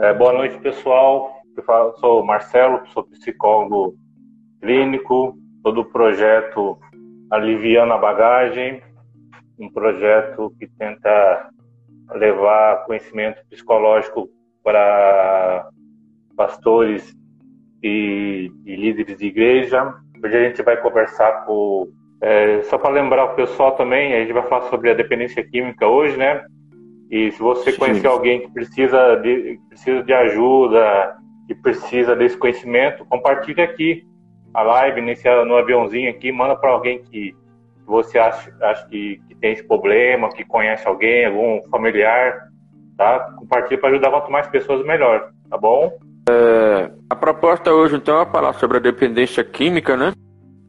É, boa noite, pessoal. Eu sou Marcelo, sou psicólogo clínico, sou do projeto Aliviando a Bagagem, um projeto que tenta levar conhecimento psicológico para pastores e, e líderes de igreja. Hoje a gente vai conversar com. É, só para lembrar o pessoal também, a gente vai falar sobre a dependência química hoje, né? E se você Sim. conhecer alguém que precisa de, precisa de ajuda, que precisa desse conhecimento, compartilhe aqui a live nesse, no aviãozinho aqui, manda para alguém que você acha, acha que, que, tem esse problema, que conhece alguém, algum familiar, tá? Compartilhe para ajudar quanto mais pessoas, melhor, tá bom? É, a proposta hoje, então, é falar sobre a dependência química, né?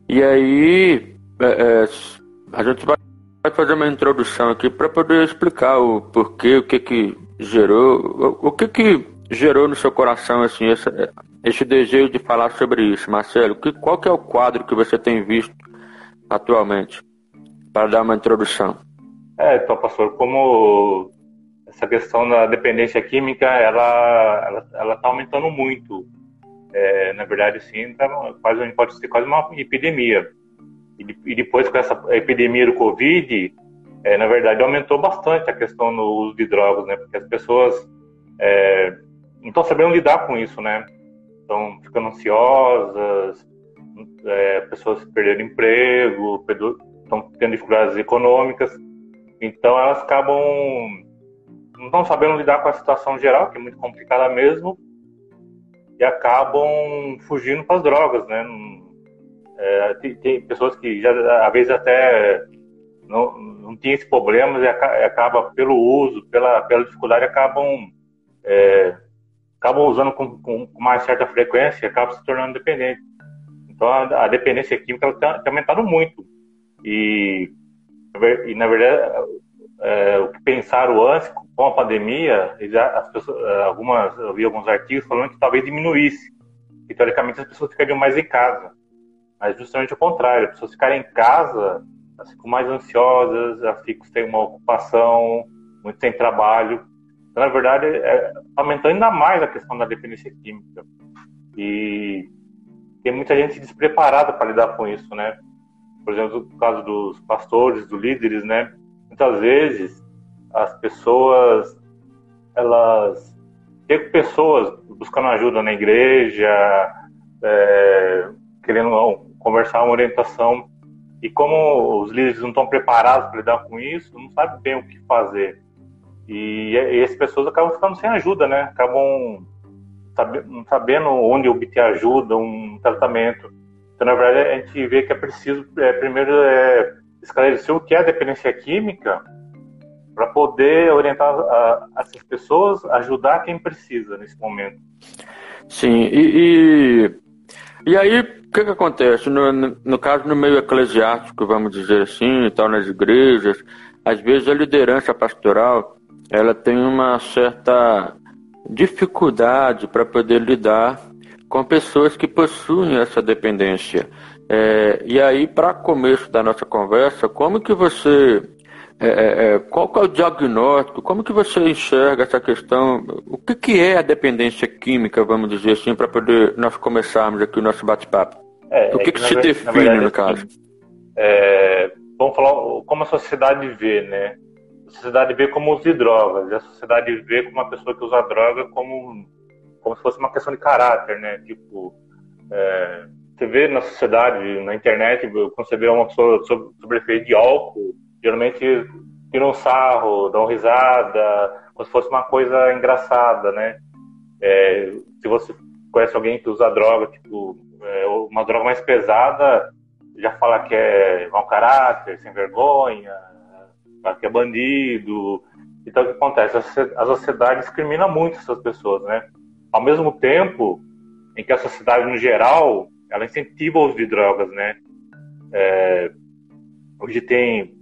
E aí, é, é, a gente vai fazer uma introdução aqui para poder explicar o porquê, o que que gerou, o, o que que gerou no seu coração, assim, esse, desejo de falar sobre isso, Marcelo. Que, qual que é o quadro que você tem visto atualmente? Para dar uma introdução. É, então, pastor, como essa questão da dependência química, ela ela ela está aumentando muito. É, na verdade, sim, tá, quase pode ser quase uma epidemia. E, depois com essa epidemia do Covid, é, na verdade, aumentou bastante a questão do uso de drogas, né? Porque as pessoas é, não estão sabendo lidar com isso, né? Estão ficando ansiosas, é, pessoas perderam emprego, estão tendo dificuldades econômicas, então elas acabam não estão sabendo lidar com a situação geral, que é muito complicada mesmo, e acabam fugindo para as drogas, né? É, tem, tem, pessoas que já, às vezes até não, não tinham esse problema e acaba pelo uso, pela, pela dificuldade, acabam, é, acabam usando com, com, mais certa frequência e acabam se tornando dependentes. Então a, a dependência química tem, tem aumentado muito. E, e na verdade, é, o que pensaram antes com a pandemia, as pessoas, é, algumas, eu vi alguns artigos falando que talvez diminuísse, que teoricamente as pessoas ficariam mais em casa. Mas justamente o contrário, as pessoas ficarem em casa, elas ficam mais ansiosas, elas ficam sem uma ocupação, muito sem trabalho. Então, na verdade, é, aumentando ainda mais a questão da dependência química. E tem muita gente despreparada para lidar com isso, né? Por exemplo, no caso dos pastores, dos líderes, né? Muitas vezes as pessoas, elas tem pessoas buscando ajuda na igreja, é, querendo conversar uma orientação. E como os líderes não estão preparados para lidar com isso, não sabem bem o que fazer. E, e as pessoas acabam ficando sem ajuda, né? Acabam não sabendo onde obter ajuda, um tratamento. Então, na verdade, a gente vê que é preciso, é, primeiro, é, esclarecer o que é dependência química para poder orientar a, essas pessoas, ajudar quem precisa nesse momento. Sim, e, e, e aí o que, que acontece? No, no, no, caso, no meio eclesiástico, vamos dizer assim, e tal, nas igrejas, às vezes a liderança pastoral ela tem uma certa dificuldade para poder lidar com pessoas que possuem essa dependência. É, e aí, para começo da nossa conversa, como que você é, é, é qual é o diagnóstico? Como que você enxerga essa questão? O que, que é a dependência química, vamos dizer assim, para poder nós começarmos aqui o nosso bate-papo? É, o que, é que, que se define verdade, no caso? É, vamos falar como a sociedade vê, né? A sociedade vê como uso de drogas, a sociedade vê como uma pessoa que usa droga como, como se fosse uma questão de caráter, né? Tipo, você vê na sociedade, na internet, quando você vê uma pessoa sobre, sobre efeito de álcool, geralmente tiram sarro, dão risada, como se fosse uma coisa engraçada, né? É, se você conhece alguém que usa droga, tipo, é, uma droga mais pesada, já fala que é mau caráter, sem vergonha, que é bandido. Então, o que acontece? A sociedade discrimina muito essas pessoas, né? Ao mesmo tempo em que a sociedade, no geral, ela incentiva o uso de drogas, né? É, hoje tem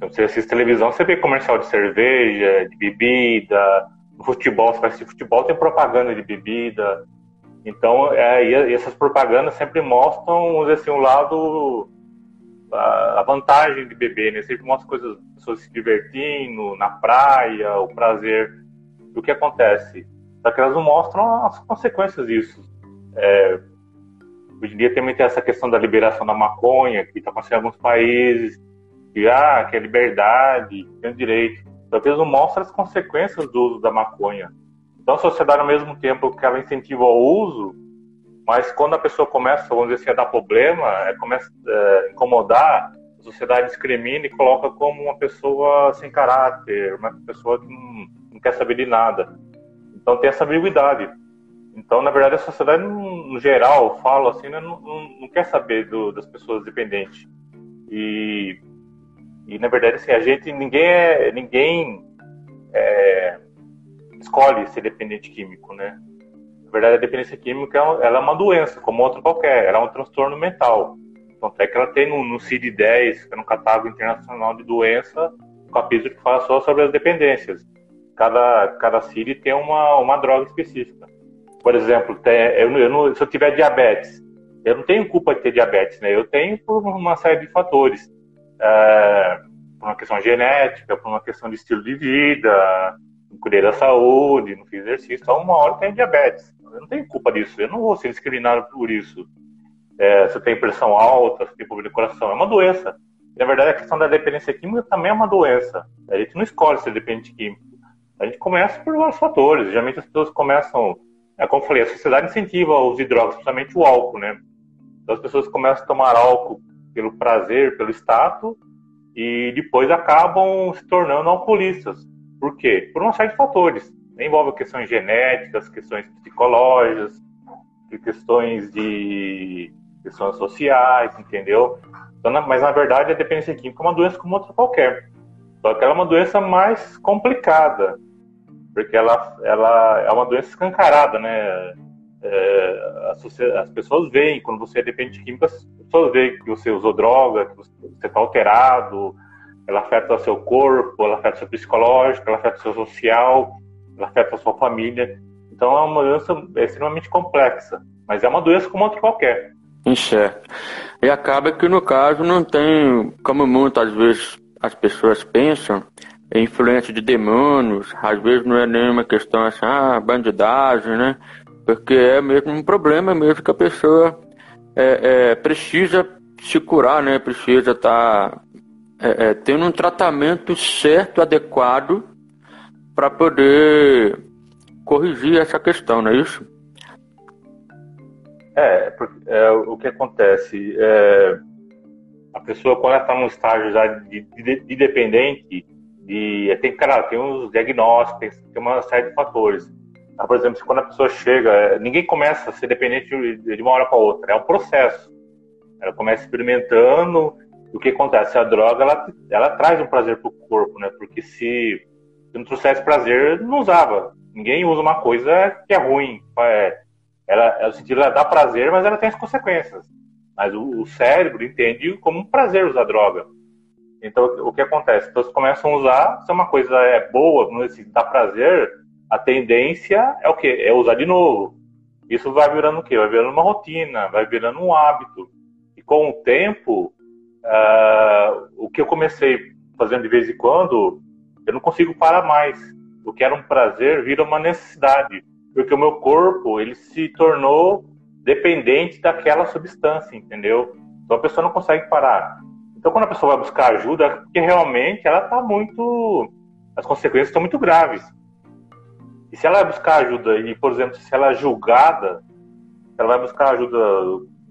então, você assiste televisão, você vê comercial de cerveja, de bebida, no futebol, você vai assistir futebol, tem propaganda de bebida. Então, é, e essas propagandas sempre mostram, assim, um lado, a, a vantagem de beber, né? Sempre mostra coisas, pessoas se divertindo, na praia, o prazer. O que acontece? só que elas não mostram as consequências disso. É, hoje em dia também tem essa questão da liberação da maconha, que está acontecendo em alguns países, que, ah, que é liberdade, tem direito. Só que eles não mostram as consequências do uso da maconha. Então a sociedade, ao mesmo tempo que ela incentiva o uso, mas quando a pessoa começa, vamos dizer assim, a dar problema, é, começa a é, incomodar, a sociedade discrimina e coloca como uma pessoa sem caráter, uma pessoa que não, não quer saber de nada. Então tem essa ambiguidade. Então, na verdade, a sociedade, no, geral, fala assim, né, não, não, não, quer saber do, das pessoas dependentes. E, e, na verdade, assim, a gente, ninguém, é, ninguém é, escolhe ser dependente químico, né? Na verdade, a dependência química ela é uma doença, como outra qualquer, ela é um transtorno mental. Então, até que ela tem no, no CID-10, que é no Catálogo Internacional de Doença, um capítulo que fala só sobre as dependências. Cada, cada CID tem uma, uma droga específica. Por exemplo, tem, eu, eu se eu tiver diabetes, eu não tenho culpa de ter diabetes, né? Eu tenho por uma série de fatores. É, por uma questão genética, por uma questão de estilo de vida, não cuidei da saúde, não fiz exercício, então uma hora tem diabetes. Eu não tenho culpa disso, eu não vou ser discriminado por isso. É, se eu tenho pressão alta, se eu tenho problema de coração, é uma doença. Na verdade, a questão da dependência química também é uma doença. A gente não escolhe ser dependente químico. A gente começa por vários fatores. Geralmente as pessoas começam, é, como eu falei, a sociedade incentiva o uso de drogas, principalmente o álcool, né? Então as pessoas começam a tomar álcool pelo prazer, pelo status, e depois acabam se tornando alcoolistas. Por quê? Por uma série de fatores. Envolve questões genéticas, questões psicológicas, questões de questões sociais, entendeu? Então, mas na verdade a dependência química é uma doença como outra qualquer. Só que ela é uma doença mais complicada, porque ela, ela é uma doença escancarada, né? É, as, as, pessoas veem, quando você é dependente química, as pessoas veem que você usou droga, que você está alterado, ela afeta o seu corpo, ela afeta o seu psicológico, ela afeta o seu social, ela afeta a sua família. Então é uma doença extremamente complexa, mas é uma doença como outra qualquer. Certo. E acaba que no caso não tem, como muitas vezes as pessoas pensam, é influência de demônios, às vezes não é nenhuma questão assim, ah, bandidagem, né? Porque é mesmo um problema mesmo que a pessoa é, é, precisa se curar, né? Precisa estar tá é, é, tendo um tratamento certo, adequado, para poder corrigir essa questão, não é isso? É, é o que acontece, é, a pessoa quando ela está num estágio já de, de, de dependente, de, tem, cara, tem uns diagnósticos, tem uma série de fatores. Ah, por exemplo, quando a pessoa chega, é, ninguém começa a ser dependente de, uma hora para outra, é um processo. Ela começa experimentando, o que acontece? A droga, ela, ela traz um prazer pro corpo, né? Porque se, se não trouxesse prazer, não usava. Ninguém usa uma coisa que é ruim. É, ela, ela, sentido, ela dá prazer, mas ela tem as consequências. Mas o, o cérebro entende como um prazer usar droga. Então, o que acontece? As pessoas começam a usar, se uma coisa é boa, não dá prazer, a tendência é o quê? É usar de novo. Isso vai virando o quê? Vai virando uma rotina, vai virando um hábito. E com o tempo, Uh, o que eu comecei fazendo de vez em quando, eu não consigo parar mais. O que era um prazer vira uma necessidade, porque o meu corpo ele se tornou dependente daquela substância, entendeu? Então a pessoa não consegue parar. Então quando a pessoa vai buscar ajuda, é porque realmente ela está muito, as consequências estão muito graves. E se ela vai buscar ajuda e, por exemplo, se ela é julgada, ela vai buscar ajuda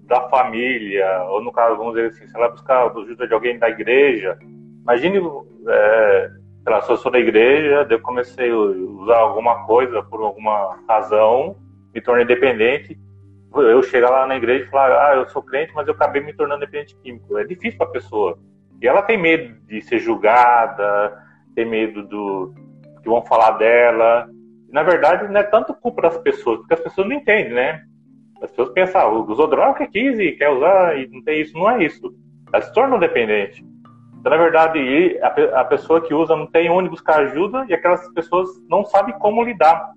da família, ou no caso, vamos dizer assim, se ela buscar ajuda de alguém da igreja, imagine, é, se eu sou da igreja, eu comecei a usar alguma coisa por alguma razão, me tornei dependente, eu chegar lá na igreja e falar, ah, eu sou crente, mas eu acabei me tornando dependente químico. É difícil para a pessoa. E ela tem medo de ser julgada, tem medo do que vão falar dela. Na verdade, não é tanto culpa das pessoas, porque as pessoas não entendem, né? As pessoas pensam, ah, usou droga quis e quer usar e não tem isso. Não é isso. Ela se torna dependente. Então, na verdade, a, pessoa que usa não tem onde buscar ajuda e aquelas pessoas não sabem como lidar.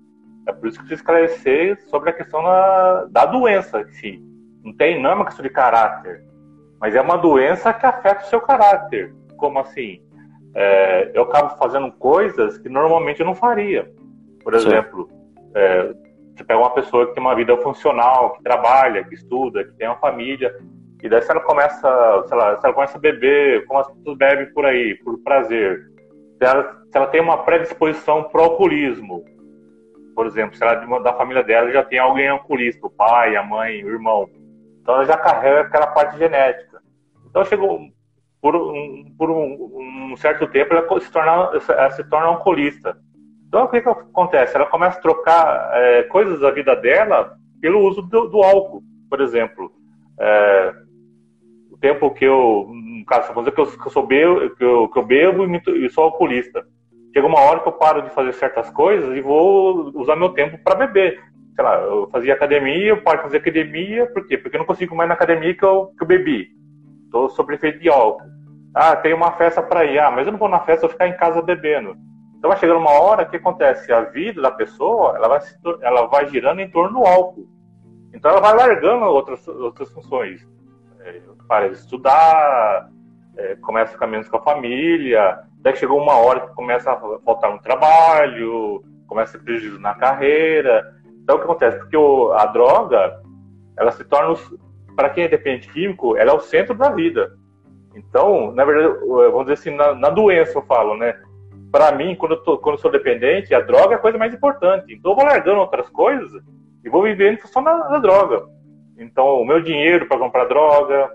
É por isso que precisa esclarecer sobre a questão da, da doença em si. Não, tem, não é uma questão de caráter, mas é uma doença que afeta o seu caráter. Como assim? É, eu acabo fazendo coisas que normalmente eu não faria. Por exemplo, é, você pega uma pessoa que tem uma vida funcional, que trabalha, que estuda, que tem uma família, e daí se ela começa, sei lá, se ela começa a beber, como as pessoas bebem por aí, por prazer, se ela, se ela tem uma predisposição pro alcoolismo, por exemplo, se ela da família dela já tem alguém alcoolista, o pai, a mãe, o irmão, então ela já carrega aquela parte genética. Então chegou por um, por um, um certo tempo ela se torna, ela se torna alcoolista. Então o que, que acontece? Ela começa a trocar é, coisas da vida dela pelo uso do, do álcool, por exemplo. É, o tempo que eu, no caso, dizer que eu, que eu sou bebo, que eu, que eu bebo e, sou alcoolista. Chega uma hora que eu paro de fazer certas coisas e vou usar meu tempo para beber. Sei lá, eu fazia academia, eu paro de fazer academia, por quê? Porque eu não consigo mais na academia que eu, que eu bebi. Estou sob efeito de álcool. Ah, tem uma festa para ir. Ah, mas eu não vou na festa, eu vou ficar em casa bebendo. Então vai chegando uma hora que acontece, a vida da pessoa, ela vai, ela vai girando em torno do álcool. Então ela vai largando outras, outras funções. É, para de estudar, é, começa a ficar menos com a família, daí chegou uma hora que começa a faltar no trabalho, começa a prejuízo na carreira. Então o que acontece? Porque o, a droga, ela se torna, para quem é dependente químico, ela é o centro da vida. Então, na verdade, vamos dizer assim, na, na doença eu falo, né? Para mim, quando eu, tô, quando eu sou dependente, a droga é a coisa mais importante. Então eu vou largando outras coisas e vou vivendo só na, na droga. Então, o meu dinheiro para comprar droga,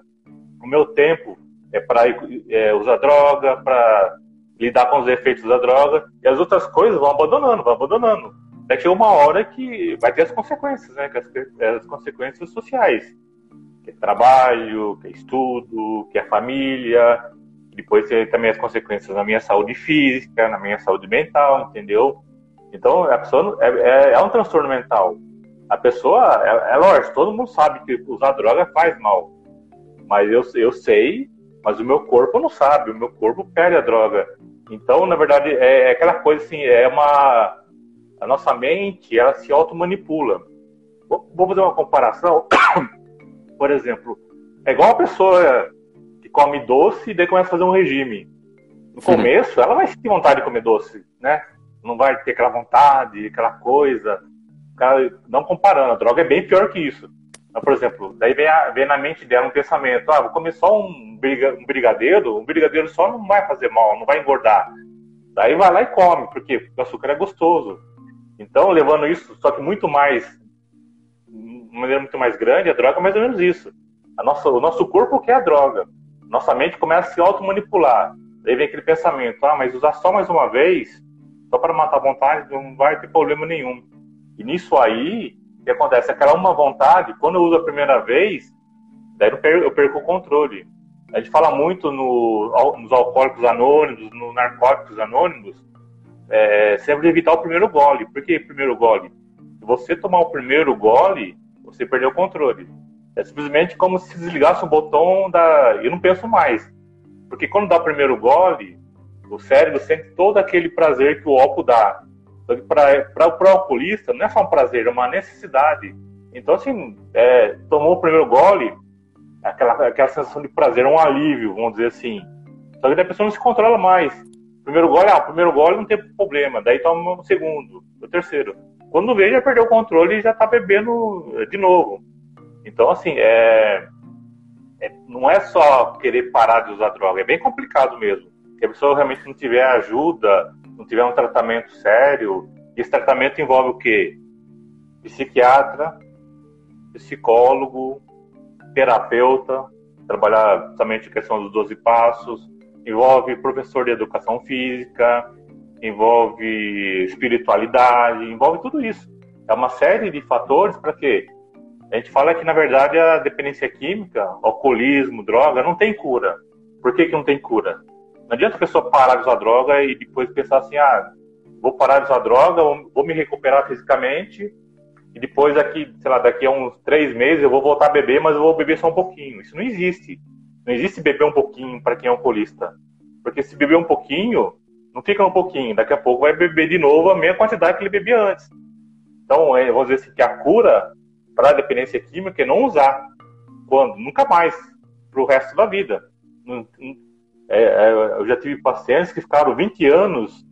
o meu tempo é para é, usar droga, para lidar com os efeitos da droga, e as outras coisas vão abandonando, vão abandonando. Daqui a uma hora que vai ter as consequências, né? As, as consequências sociais que é trabalho, que é estudo, que é família. Depois tem também as consequências na minha saúde física, na minha saúde mental, entendeu? Então, a pessoa é, é, é um transtorno mental. A pessoa, é, é, lógico, todo mundo sabe que usar droga faz mal. Mas eu, eu sei, mas o meu corpo não sabe, o meu corpo perde a droga. Então, na verdade, é, é aquela coisa assim, é uma. A nossa mente, ela se automanipula. Vou, vou fazer uma comparação por exemplo, é igual uma pessoa que come doce e daí começa a fazer um regime. No começo, ela vai sentir vontade de comer doce, né? Não vai ter aquela vontade, aquela coisa. Não comparando, a droga é bem pior que isso. Então, por exemplo, daí vem, a, vem, na mente dela um pensamento: ah, vou comer só um, brigadeiro, um brigadeiro só não vai fazer mal, não vai engordar. Daí vai lá e come? Porque o açúcar é gostoso. Então, levando isso, só que muito mais uma maneira muito mais grande, a droga é mais ou menos isso. A nossa, o nosso corpo quer a droga. Nossa mente começa a se automanipular. Daí vem aquele pensamento, ah, mas usar só mais uma vez, só para matar a vontade, não vai ter problema nenhum. E nisso aí, o que acontece? Aquela uma vontade, quando eu uso a primeira vez, daí eu perco, eu perco o controle. A gente fala muito no, nos alcoólicos anônimos, nos narcóticos anônimos, é, sempre evitar o primeiro gole. Por que primeiro gole? Se você tomar o primeiro gole, você perdeu o controle. É simplesmente como se desligasse o botão da. Eu não penso mais. Porque quando dá o primeiro gole, o cérebro sente todo aquele prazer que o álcool dá. Para o alcoolista, não é só um prazer, é uma necessidade. Então, assim, é, tomou o primeiro gole, aquela, aquela sensação de prazer, um alívio, vamos dizer assim. Só que a pessoa não se controla mais. Primeiro gole, ah, primeiro gole não tem problema. Daí toma o segundo, o terceiro. Quando vê, já perdeu o controle e já está bebendo de novo. Então, assim, é, é, não é só querer parar de usar droga, é bem complicado mesmo. Se a pessoa realmente não tiver ajuda, não tiver um tratamento sério, esse tratamento envolve o quê? Psiquiatra, psicólogo, terapeuta, trabalhar somente a questão dos 12 passos, envolve professor de educação física, envolve espiritualidade, envolve tudo isso. É uma série de fatores para quê? A gente fala que, na verdade, a dependência química, alcoolismo, droga, não tem cura. Por que, que não tem cura? Não adianta a pessoa parar de usar droga e depois pensar assim, ah, vou parar de usar droga, vou me recuperar fisicamente e depois daqui, sei lá, daqui a uns três meses eu vou voltar a beber, mas eu vou beber só um pouquinho. Isso não existe. Não existe beber um pouquinho para quem é alcoolista. Porque se beber um pouquinho, não fica um pouquinho, daqui a pouco vai beber de novo a mesma quantidade que ele bebia antes. Então, é, vamos dizer assim, que a cura para dependência química é não usar. Quando? Nunca mais, para o resto da vida. É, é, eu já tive pacientes que ficaram 20 anos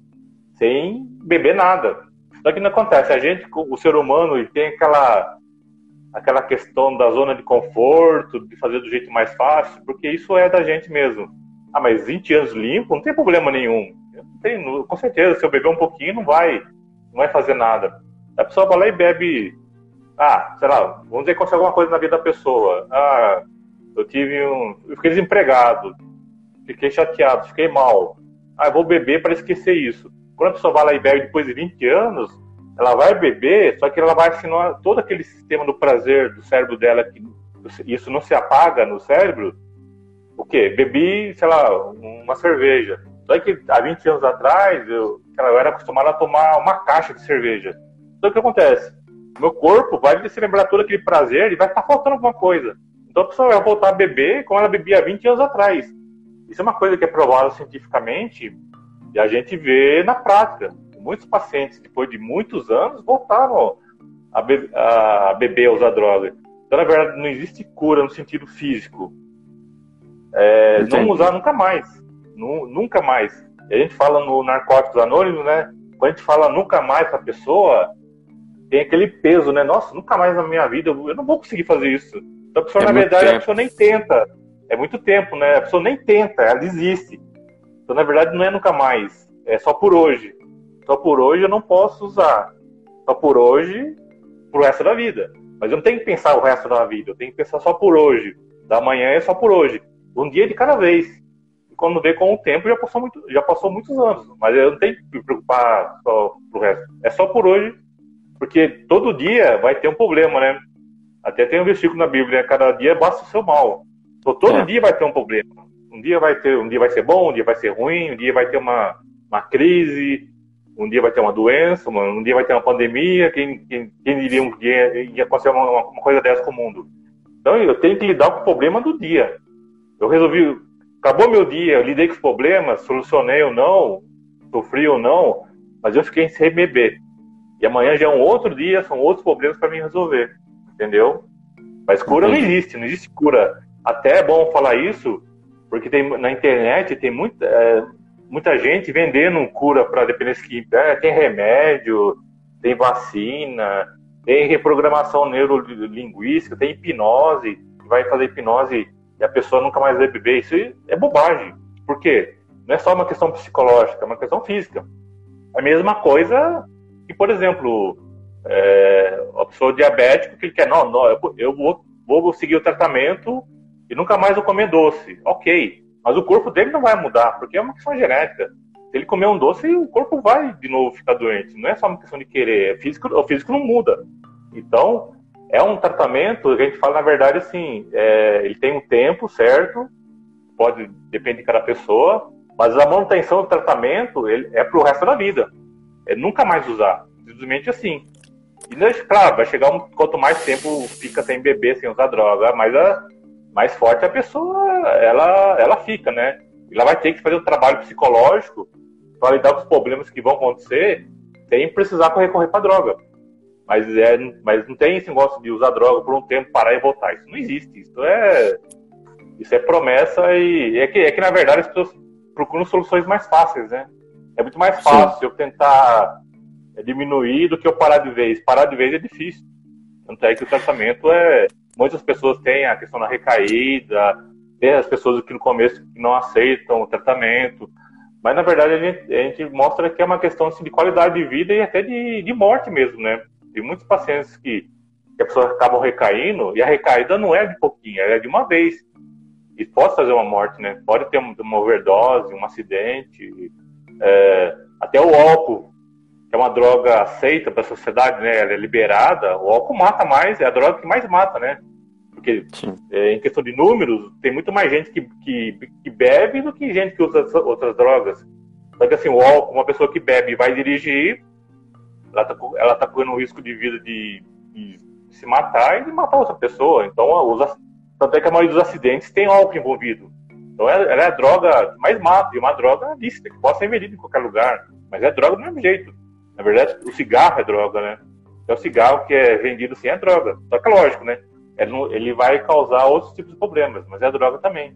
sem beber nada. Só que não acontece, a gente, o ser humano, ele tem aquela, aquela questão da zona de conforto, de fazer do jeito mais fácil, porque isso é da gente mesmo. Ah, mas 20 anos limpo, não tem problema nenhum. Tem, com certeza, se eu beber um pouquinho, não vai, não vai fazer nada. A pessoa vai lá e bebe, ah, sei lá, vamos dizer que aconteceu alguma coisa na vida da pessoa. Ah, eu tive um. Eu fiquei desempregado, fiquei chateado, fiquei mal. Ah, eu vou beber para esquecer isso. Quando a pessoa vai lá e bebe depois de 20 anos, ela vai beber, só que ela vai assinar todo aquele sistema do prazer do cérebro dela, que isso não se apaga no cérebro. O quê? Bebi, sei lá, uma cerveja. Só que há 20 anos atrás, eu, eu era acostumado a tomar uma caixa de cerveja. Então o que acontece? Meu corpo vai se lembrar todo aquele prazer e vai estar faltando alguma coisa. Então a pessoa vai voltar a beber como ela bebia 20 anos atrás. Isso é uma coisa que é provada cientificamente e a gente vê na prática. Muitos pacientes, depois de muitos anos, voltaram a, be a beber, a usar droga. Então, na verdade, não existe cura no sentido físico. É, não usar nunca mais. nunca mais. E a gente fala no Narcóticos Anônimos, né? Quando a gente fala nunca mais para a pessoa, tem aquele peso, né? Nossa, nunca mais na minha vida, eu não vou conseguir fazer isso. Então a pessoa, é na verdade, tempo. a pessoa nem tenta. É muito tempo, né? A pessoa nem tenta, ela desiste. Então, na verdade, não é nunca mais. É só por hoje. Só por hoje eu não posso usar. Só por hoje, pro resto da vida. Mas eu não tenho que pensar o resto da vida. Eu tenho que pensar só por hoje. Da manhã é só por hoje. Um dia de cada vez. E quando vê com o tempo, já passou, muito, já passou muitos anos. Mas eu não tenho que me preocupar só pro resto. É só por hoje. Porque todo dia vai ter um problema, né? Até tem um versículo na Bíblia, cada dia basta o seu mal. Então, todo é. dia vai ter um problema. Um dia vai ter, um dia vai ser bom, um dia vai ser ruim, um dia vai ter uma, uma crise, um dia vai ter uma doença, um dia vai ter uma pandemia. Quem, quem, quem diria um dia ia acontecer uma, uma, coisa dessa com o mundo? Então eu tenho que lidar com o problema do dia. Eu resolvi, acabou meu dia, eu lidei com os problemas, solucionei ou não, sofri ou não, mas eu fiquei sem beber. E amanhã já é um outro dia, são outros problemas para mim resolver entendeu? Mas cura Entendi. não existe, não existe cura. Até é bom falar isso, porque tem, na internet tem muita, é, muita gente vendendo cura para dependência química. É, tem remédio, tem vacina, tem reprogramação neurolinguística, tem hipnose, vai fazer hipnose e a pessoa nunca mais vai beber. Isso é bobagem. Por quê? Não é só uma questão psicológica, é uma questão física. A mesma coisa que, por exemplo, é, a pessoa diabética que ele quer, não, não eu, vou, vou seguir o tratamento e nunca mais vou comer doce. Ok, mas o corpo dele não vai mudar, porque é uma questão genética. Se ele comer um doce, o corpo vai de novo ficar doente. Não é só uma questão de querer, é físico, o físico não muda. Então, é um tratamento, a gente fala na verdade assim, é, ele tem um tempo certo, pode depender de cada pessoa, mas a manutenção do tratamento ele, é o resto da vida. É nunca mais usar. Simplesmente assim. E, né, claro, vai chegar um, quanto mais tempo fica sem beber, sem usar droga, mais, a, mais forte a pessoa ela, ela fica, né? Ela vai ter que fazer um trabalho psicológico para lidar com os problemas que vão acontecer sem precisar recorrer para droga. Mas, é, mas não tem esse negócio de usar droga por um tempo, parar e voltar. Isso não existe. Isso é, isso é promessa e é que, é que, na verdade, as pessoas procuram soluções mais fáceis, né? É muito mais fácil Sim. eu tentar é diminuir do que eu parar de vez. Parar de vez é difícil. Tanto é que o tratamento é. Muitas pessoas têm a questão da recaída, tem as pessoas que no começo não aceitam o tratamento. Mas na verdade a gente, a gente mostra que é uma questão assim, de qualidade de vida e até de, de morte mesmo, né? Tem muitos pacientes que, que as pessoas acabam recaindo e a recaída não é de pouquinho, é de uma vez. E pode fazer uma morte, né? Pode ter uma overdose, um acidente, é, até o álcool que é uma droga aceita para a sociedade, né? Ela é liberada. O álcool mata mais, é a droga que mais mata, né? Porque é, em questão de números, tem muito mais gente que, que, que, bebe do que gente que usa outras drogas. Só que assim, o álcool, uma pessoa que bebe e vai dirigir, ela está ela tá correndo um risco de vida de, de, se matar e de matar outra pessoa. Então, usa, tanto é que a maioria dos acidentes tem álcool envolvido. Então, ela, é a droga que mais mata, e uma droga lícita, que pode ser vendida em qualquer lugar. Mas é droga do mesmo jeito. Na verdade, o cigarro é droga, né? É o cigarro que é vendido assim é droga. Só que é lógico, né? Ele vai causar outros tipos de problemas, mas é droga também.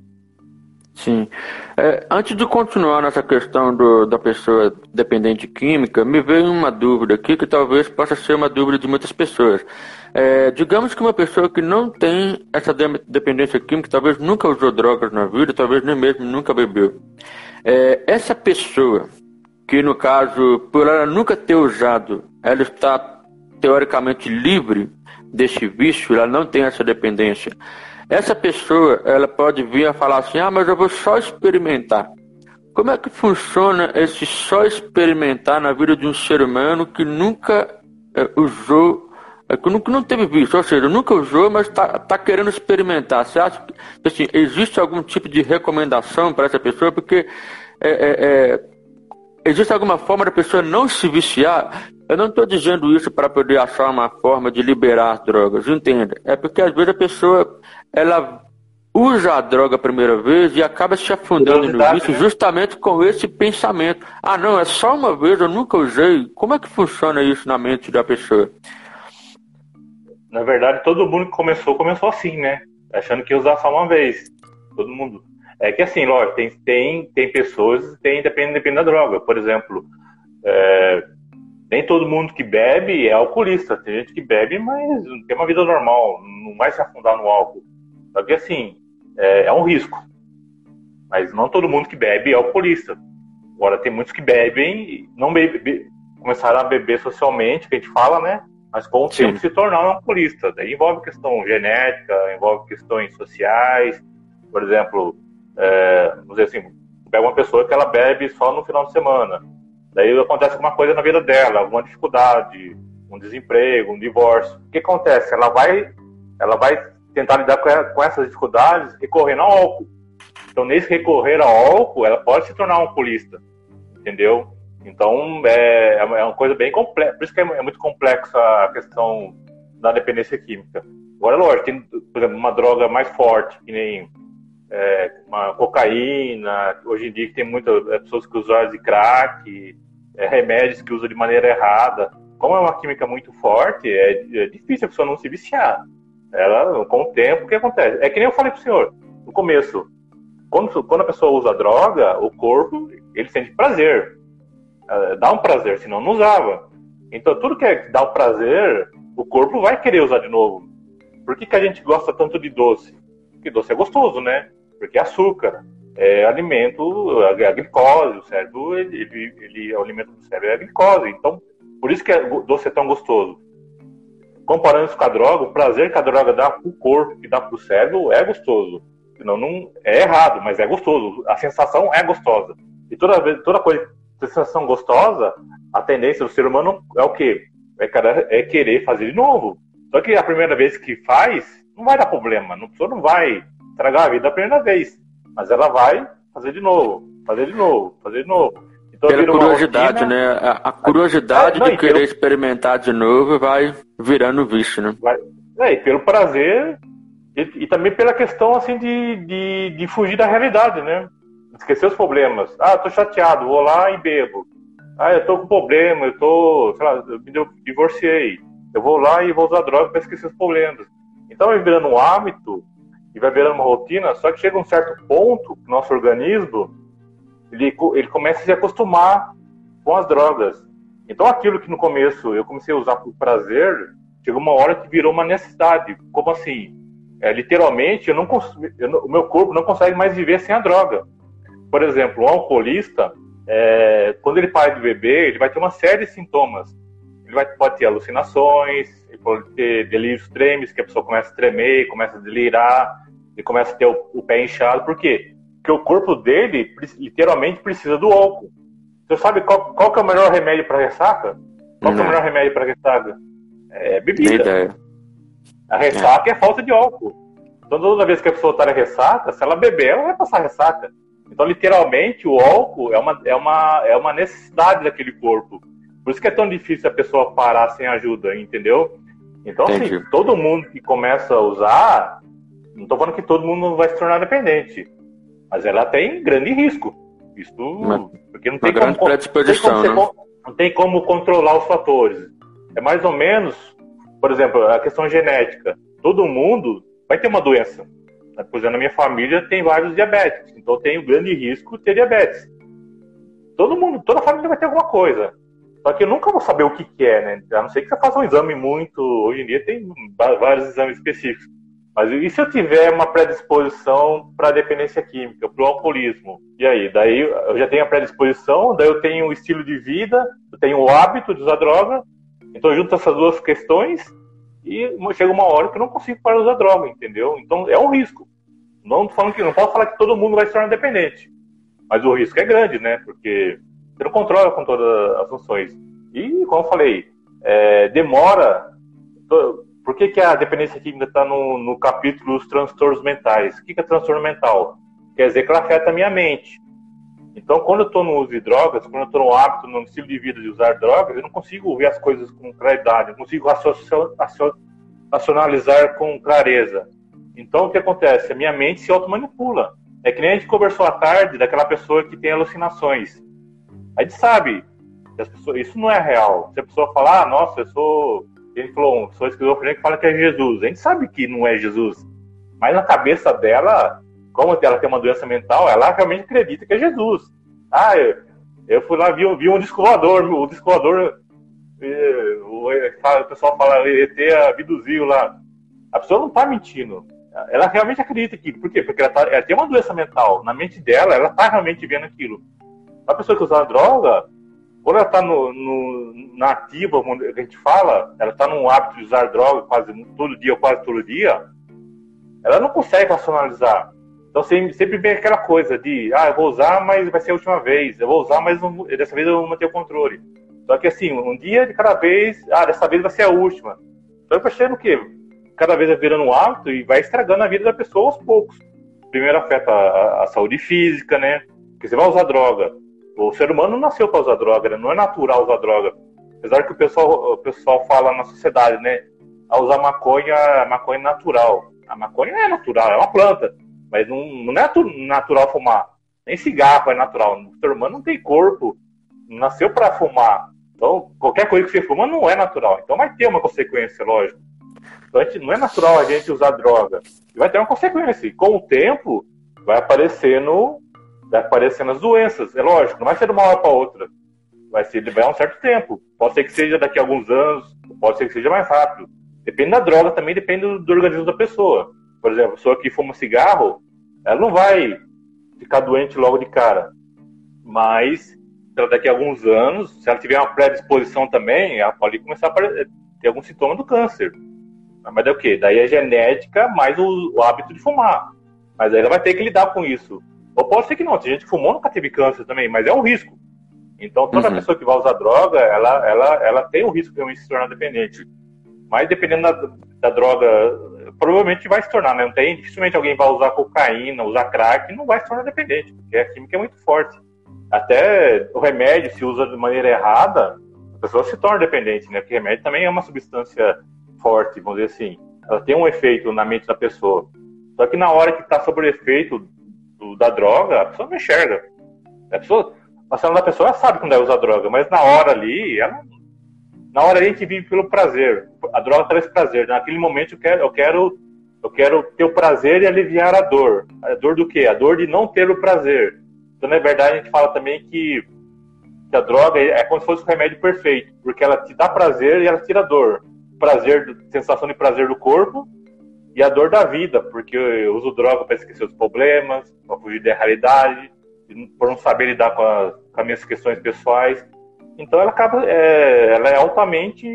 Sim. É, antes de continuar nessa questão do, da pessoa dependente química, me veio uma dúvida aqui que talvez possa ser uma dúvida de muitas pessoas. É, digamos que uma pessoa que não tem essa dependência química, talvez nunca usou drogas na vida, talvez nem mesmo nunca bebeu. É, essa pessoa, que no caso, por ela nunca ter usado, ela está teoricamente livre desse vício, ela não tem essa dependência. Essa pessoa, ela pode vir a falar assim: ah, mas eu vou só experimentar. Como é que funciona esse só experimentar na vida de um ser humano que nunca é, usou, é, que nunca não teve visto, ou seja, nunca usou, mas está tá querendo experimentar? Você acha que assim, existe algum tipo de recomendação para essa pessoa? Porque é, existe alguma forma da pessoa não se viciar? Eu não estou dizendo isso para poder achar uma forma de liberar as drogas, entenda. É porque às vezes a pessoa ela usa a droga a primeira vez e acaba se afundando no vício né? justamente com esse pensamento. Ah, não, é só uma vez, eu nunca usei. Como é que funciona isso na mente da pessoa? Na verdade, todo mundo que começou, começou assim, né? Achando que ia usar só uma vez. Todo mundo. É que assim, lógico, tem, tem, tem pessoas tem, depende, depende da droga. Por exemplo, é, nem todo mundo que bebe é alcoolista. Tem gente que bebe, mas tem uma vida normal, não vai se afundar no álcool. Só que assim, é, é um risco. Mas não todo mundo que bebe é alcoolista. Agora, tem muitos que bebem, não bebe, começaram a beber socialmente, que a gente fala, né? Mas com o Sim. tempo se tornaram alcoolistas. Daí envolve questão genética, envolve questões sociais. Por exemplo, é, vamos dizer assim, pega uma pessoa que ela bebe só no final de semana Daí acontece alguma coisa na vida dela, alguma dificuldade, um desemprego, um divórcio. O que acontece? Ela vai, ela vai tentar lidar com essas dificuldades recorrendo ao álcool. Então, nesse recorrer ao álcool, ela pode se tornar um alcoolista, entendeu? Então, é, é uma coisa bem complexa. Por isso que é, é muito complexa a questão da dependência química. Agora, lógico, tem, por exemplo, uma droga mais forte, que nem é, uma cocaína, hoje em dia tem muitas é, pessoas que usam de crack, é, remédios que usam de maneira errada. Como é uma química muito forte, é, é, difícil a pessoa não se viciar. Ela, com o tempo, o que acontece? É que nem eu falei pro senhor, no começo, quando, quando a pessoa usa droga, o corpo, ele sente prazer. É, dá um prazer, senão não usava. Então, tudo que é, dá o um prazer, o corpo vai querer usar de novo. Por que, que a gente gosta tanto de doce? Porque doce é gostoso, né? porque açúcar é alimento, a glicose, o cérebro, ele, ele, ele, o alimento do cérebro é a glicose. Então, por isso que o doce é tão gostoso. Comparando isso com a droga, o prazer que a droga dá para o corpo e dá para o cérebro é gostoso. Senão, não, é errado, mas é gostoso. A sensação é gostosa. E toda, vez, toda coisa, sensação gostosa, a tendência do ser humano é o quê? É, é querer fazer de novo. Só que a primeira vez que faz, não vai dar problema. A pessoa não vai estragar a vida a primeira vez. Mas ela vai fazer de novo, fazer de novo, fazer de novo. Então, Pela curiosidade, rotina, né? A, a curiosidade é, não, de querer pelo... experimentar de novo vai virando vício, né? Vai, é, e pelo prazer e, e, também pela questão, assim, de, de, de, fugir da realidade, né? Esquecer os problemas. Ah, tô chateado, vou lá e bebo. Ah, eu tô com problema, eu tô, sei lá, eu me divorciei. Eu vou lá e vou usar droga para esquecer os problemas. Então vai virando um hábito e vai virando uma rotina, só que chega um certo ponto que nosso organismo ele, ele começa a se acostumar com as drogas. Então aquilo que no começo eu comecei a usar por prazer, chegou uma hora que virou uma necessidade. Como assim? É, literalmente, eu não, eu não, o meu corpo não consegue mais viver sem a droga. Por exemplo, um alcoolista, é, quando ele para de beber, ele vai ter uma série de sintomas. Ele vai, pode ter alucinações, pode ter delírios tremes, que a pessoa começa a tremer, começa a delirar, e começa a ter o, o pé inchado. Por quê? Porque o corpo dele literalmente precisa do álcool. Você sabe qual, qual é o melhor remédio para ressaca? Qual é o melhor remédio para ressaca? É bebida. A ressaca é. é falta de álcool. Então, toda vez que a pessoa está na ressaca, se ela beber, ela vai passar ressaca. Então, literalmente, o álcool é uma, é uma, é uma necessidade daquele corpo. Por isso que é tão difícil a pessoa parar sem ajuda, entendeu? Então, assim, Entendi. assim, todo mundo que começa a usar, não estou falando que todo mundo vai se tornar dependente, mas ela tem grande risco. Isso, porque não tem, como, não, tem como, né? não tem como controlar os fatores. É mais ou menos, por exemplo, a questão genética. Todo mundo vai ter uma doença. Por exemplo, na minha família tem vários diabéticos, então eu tenho grande risco de ter diabetes. Todo mundo, toda família vai ter alguma coisa. Só que eu nunca vou saber o que, que é, né? A não ser que você faça um exame muito. Hoje em dia tem vários exames específicos. Mas e se eu tiver uma predisposição para dependência química, para o alcoolismo? E aí? Daí eu já tenho a predisposição, daí eu tenho o estilo de vida, eu tenho o hábito de usar droga. Então junto essas duas questões e chega uma hora que eu não consigo parar de usar droga, entendeu? Então é um risco. Não falando que não posso falar que todo mundo vai se tornar dependente, mas o risco é grande, né? Porque você não controla com todas as funções. E como eu falei, é, demora. Por que, que a dependência química está no, no capítulo dos transtornos mentais? O que, que é transtorno mental? Quer dizer que ela afeta a minha mente. Então, quando eu estou no uso de drogas, quando eu estou no hábito, no estilo de vida de usar drogas, eu não consigo ver as coisas com claridade, eu consigo racionalizar com clareza. Então, o que acontece? A minha mente se automanipula. É que nem a gente conversou à tarde daquela pessoa que tem alucinações. A gente sabe que pessoas, isso não é real. Se a pessoa falar, ah, nossa, eu sou. Gente falou, sou esquizofrênico que fala que é Jesus. A gente sabe que não é Jesus. Mas na cabeça dela, como ela tem uma doença mental, ela realmente acredita que é Jesus. Ah, eu, eu fui lá, vi, vi um disco voador, o disco voador, eh, o, o pessoal fala, ET abduziu lá. A pessoa não está mentindo. Ela realmente acredita aquilo. Por quê? Porque ela, tá, ela tem uma doença mental. Na mente dela, ela está realmente vendo aquilo. A pessoa que usa droga, quando ela está no, no, na ativa, como a gente fala, ela está num hábito de usar droga quase todo dia, quase todo dia, ela não consegue racionalizar. Então sempre, vem aquela coisa de, ah, eu vou usar, mas vai ser a última vez. Eu vou usar, mas não, dessa vez eu vou manter o controle. Só que assim, um dia de cada vez, ah, dessa vez vai ser a última. Então vai achando que cada vez vai virando um hábito e vai estragando a vida da pessoa aos poucos. Primeiro afeta a, a saúde física, né? Porque você vai usar droga. O ser humano nasceu para usar droga, né? não é natural usar droga. Apesar que o pessoal, o pessoal fala na sociedade, né? A usar maconha, maconha é natural. A maconha é natural, é uma planta. Mas não, não é natural fumar. Nem cigarro é natural. O ser humano não tem corpo, nasceu para fumar. Então, qualquer coisa que você fuma não é natural. Então vai ter uma consequência, lógico. Então, gente, não é natural a gente usar droga. E vai ter uma consequência. E com o tempo, vai aparecendo, vai aparecendo as doenças. É lógico, não vai ser de uma hora para outra. Vai ser vai um certo tempo. Pode ser que seja daqui a alguns anos, pode ser que seja mais rápido. Depende da droga também, depende do organismo da pessoa. Por exemplo, a pessoa que fuma cigarro, ela não vai ficar doente logo de cara. Mas daqui a alguns anos, se ela tiver uma predisposição também, ela pode começar a ter algum sintoma do câncer. Mas é o quê? Daí é genética mais o, o, hábito de fumar. Mas aí ela vai ter que lidar com isso. Ou pode ser que não, tem gente que fumou nunca teve câncer também, mas é um risco. Então toda uhum. pessoa que vai usar droga, ela, ela, ela tem o risco de se tornar dependente. Mas dependendo da, da droga, provavelmente vai se tornar, né? Não tem, dificilmente alguém vai usar cocaína, usar crack, não vai se tornar dependente, porque a química é muito forte. Até o remédio, se usa de maneira errada, a pessoa se torna dependente, né? Porque remédio também é uma substância forte, vamos dizer assim. Ela tem um efeito na mente da pessoa. Só que na hora que está sob o efeito do, da droga, a pessoa não enxerga. A pessoa, a da pessoa sabe quando deve usar droga, mas na hora ali, ela, na hora a gente vive pelo prazer. A droga traz prazer. Naquele momento eu quero, eu quero, eu quero ter o prazer e aliviar a dor. A dor do quê? A dor de não ter o prazer. Então, na verdade, a gente fala também que, que a droga é como se fosse o remédio perfeito, porque ela te dá prazer e ela tira dor prazer, sensação de prazer do corpo e a dor da vida, porque eu uso droga para esquecer os problemas, para fugir da realidade, por não saber lidar com, a, com as minhas questões pessoais. Então ela acaba, é, ela é altamente,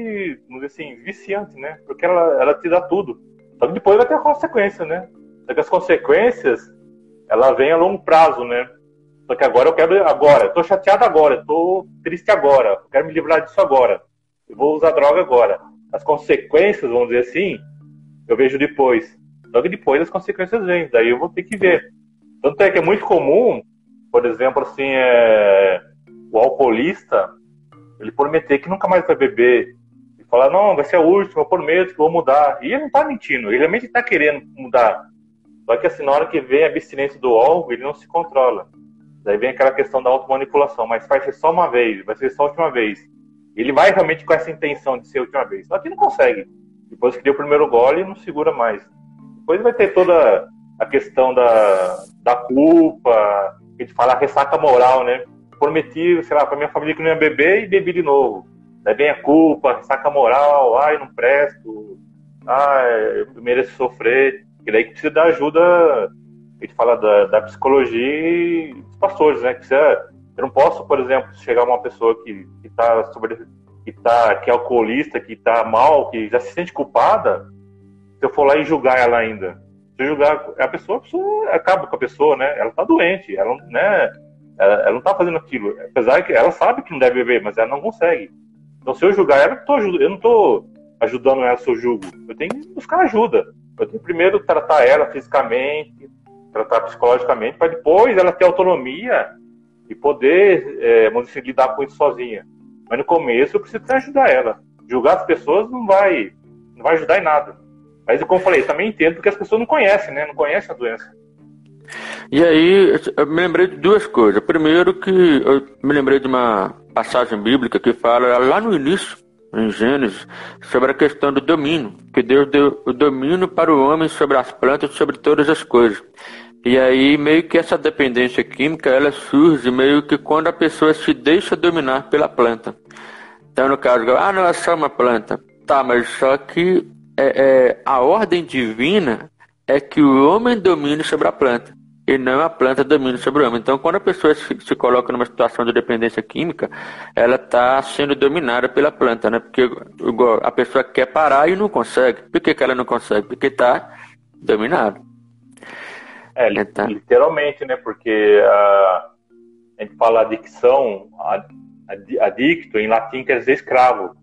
vamos dizer assim, viciante, né? Porque ela, ela te dá tudo. Só que depois vai ter a consequência, né? Só que as consequências, ela vem a longo prazo, né? Só que agora eu quero agora, eu tô chateado agora, eu tô triste agora, eu quero me livrar disso agora. Eu vou usar droga agora as consequências, vamos dizer assim, eu vejo depois. Só que depois as consequências vêm, daí eu vou ter que ver. Tanto é que é muito comum, por exemplo, assim, é, o alcoolista, ele prometer que nunca mais vai beber. E falar, não, vai ser a última, eu prometo que vou mudar. E ele não está mentindo, ele realmente está querendo mudar. Só que assim, na hora que vem a abstinência do álcool, ele não se controla. Daí vem aquela questão da automanipulação, mas vai ser só uma vez, vai ser só a última vez. Ele vai realmente com essa intenção de ser a última vez. Só que não consegue. Depois que deu o primeiro gole, não segura mais. Depois vai ter toda a questão da, da culpa, a gente fala ressaca moral, né? Prometi, sei lá, para minha família que não ia beber e bebi de novo. Daí vem a culpa, ressaca moral, ai, não presto, ai, eu mereço sofrer. E daí que precisa da ajuda, a gente fala da, da psicologia dos pastores, né? Que precisa, eu não posso, por exemplo, chegar uma pessoa que, que tá sobre que tá que é alcoolista, que tá mal, que já se sente culpada, se eu for lá e julgar ela ainda, se eu julgar a pessoa, a pessoa acaba com a pessoa, né? Ela tá doente, ela, né? Ela, ela não tá fazendo aquilo, apesar que ela sabe que não deve beber, mas ela não consegue. Então, se eu julgar ela, eu, tô, eu não tô ajudando ela se eu julgo. Eu tenho que buscar ajuda. Eu tenho que primeiro tratar ela fisicamente, tratar psicologicamente, para depois ela ter autonomia e poder, é, dizer, lidar com isso sozinha. Mas no começo eu preciso ajudar ela. Julgar as pessoas não vai, não vai ajudar em nada. Mas como eu falei, também entendo porque as pessoas não conhecem, né? Não conhecem a doença. E aí, eu me lembrei de duas coisas. Primeiro que eu me lembrei de uma passagem bíblica que fala lá no início, em Gênesis, sobre a questão do domínio, que Deus deu o domínio para o homem sobre as plantas sobre todas as coisas. E aí meio que essa dependência química, ela surge meio que quando a pessoa se deixa dominar pela planta. Então no caso, ah não, é só uma planta. Tá, mas só que é, é, a ordem divina é que o homem domine sobre a planta e não a planta domine sobre o homem. Então, quando a pessoa se, se coloca numa situação de dependência química, ela está sendo dominada pela planta, né? Porque a pessoa quer parar e não consegue. Por que, que ela não consegue? Porque está dominada. É, então. literalmente, né? Porque uh, a gente fala adicção, adicto, em latim quer dizer escravo.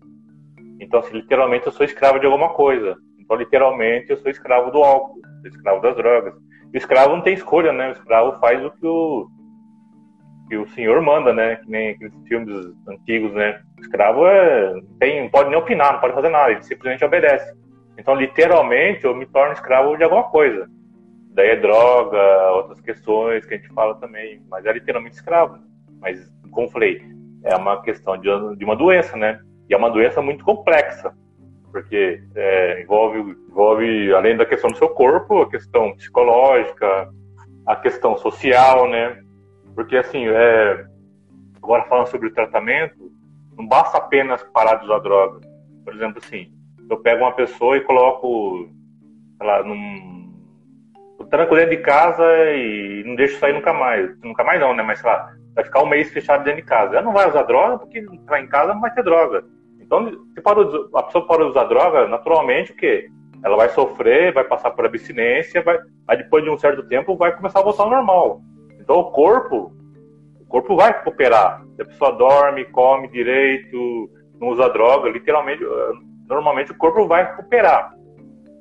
Então, assim, literalmente eu sou escravo de alguma coisa. Então, literalmente, eu sou escravo do álcool, sou escravo das drogas. O escravo não tem escolha, né? O escravo faz o que o, que o senhor manda, né? Que nem aqueles filmes antigos, né? O escravo é, tem, não pode nem opinar, não pode fazer nada, ele simplesmente obedece. Então, literalmente, eu me torno escravo de alguma coisa. Daí é droga, outras questões que a gente fala também, mas é literalmente escravo. Mas, como falei, é uma questão de, de uma doença, né? E é uma doença muito complexa, porque é, envolve, envolve, além da questão do seu corpo, a questão psicológica, a questão social, né? Porque, assim, é, agora falando sobre o tratamento, não basta apenas parar de usar droga. Por exemplo, assim, eu pego uma pessoa e coloco, lá, num tranco dentro de casa e não deixo sair nunca mais. Nunca mais não, né? Mas sei lá, vai ficar um mês fechado dentro de casa. Ela não vai usar droga porque entrar em casa não vai ter droga. Então, se parou, a pessoa pode usar droga, naturalmente o quê? Ela vai sofrer, vai passar por abstinência, vai, aí depois de um certo tempo vai começar a voltar ao normal. Então o corpo, o corpo vai recuperar. Se a pessoa dorme, come direito, não usa droga, literalmente, normalmente o corpo vai recuperar.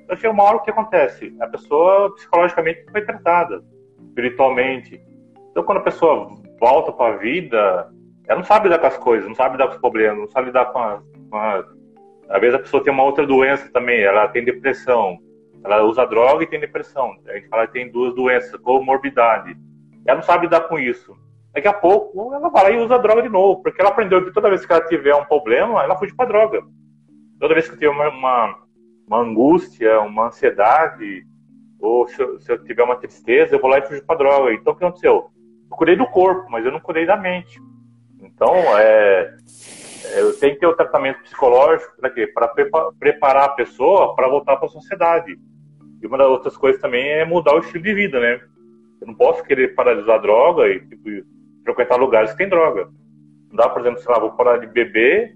Então chega uma hora o que acontece? A pessoa psicologicamente foi tratada, espiritualmente. Então quando a pessoa volta para a vida, ela não sabe lidar com as coisas, não sabe lidar com os problemas, não sabe lidar com as, Às vezes a pessoa tem uma outra doença também, ela tem depressão, ela usa droga e tem depressão. A gente fala que tem duas doenças, comorbidade. Ela não sabe lidar com isso. Daqui a pouco ela vai lá e usa droga de novo, porque ela aprendeu que toda vez que ela tiver um problema, ela fuge para droga. Toda vez que tiver uma, uma uma angústia, uma ansiedade, ou se eu, se eu, tiver uma tristeza, eu vou lá e fujo para droga. Então, o que aconteceu? Eu curei do corpo, mas eu não curei da mente. Então, é eu tenho que ter o tratamento psicológico para quê? Para preparar a pessoa para voltar para a sociedade. E uma das outras coisas também é mudar o estilo de vida, né? Eu não posso querer usar droga e tipo, frequentar lugares que tem droga. Não dá, por exemplo, sei lá, vou parar de beber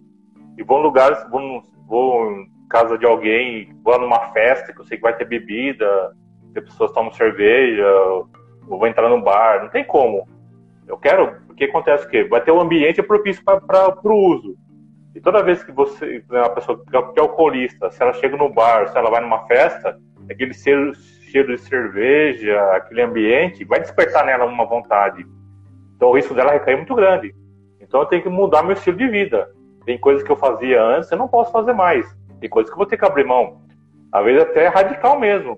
e vou em lugares, vou, vou casa de alguém, vou numa festa que eu sei que vai ter bebida, que as pessoas tomam cerveja, ou vou entrar no bar, não tem como. Eu quero, porque acontece o quê? Vai ter um ambiente propício para o uso. E toda vez que você, uma pessoa que é alcoolista, se ela chega no bar, se ela vai numa festa, aquele cheiro, cheiro de cerveja, aquele ambiente, vai despertar nela uma vontade. Então o risco dela recair é muito grande. Então eu tenho que mudar meu estilo de vida. Tem coisas que eu fazia antes, eu não posso fazer mais. Tem coisas que eu vou ter que abrir mão. Às vezes até é radical mesmo.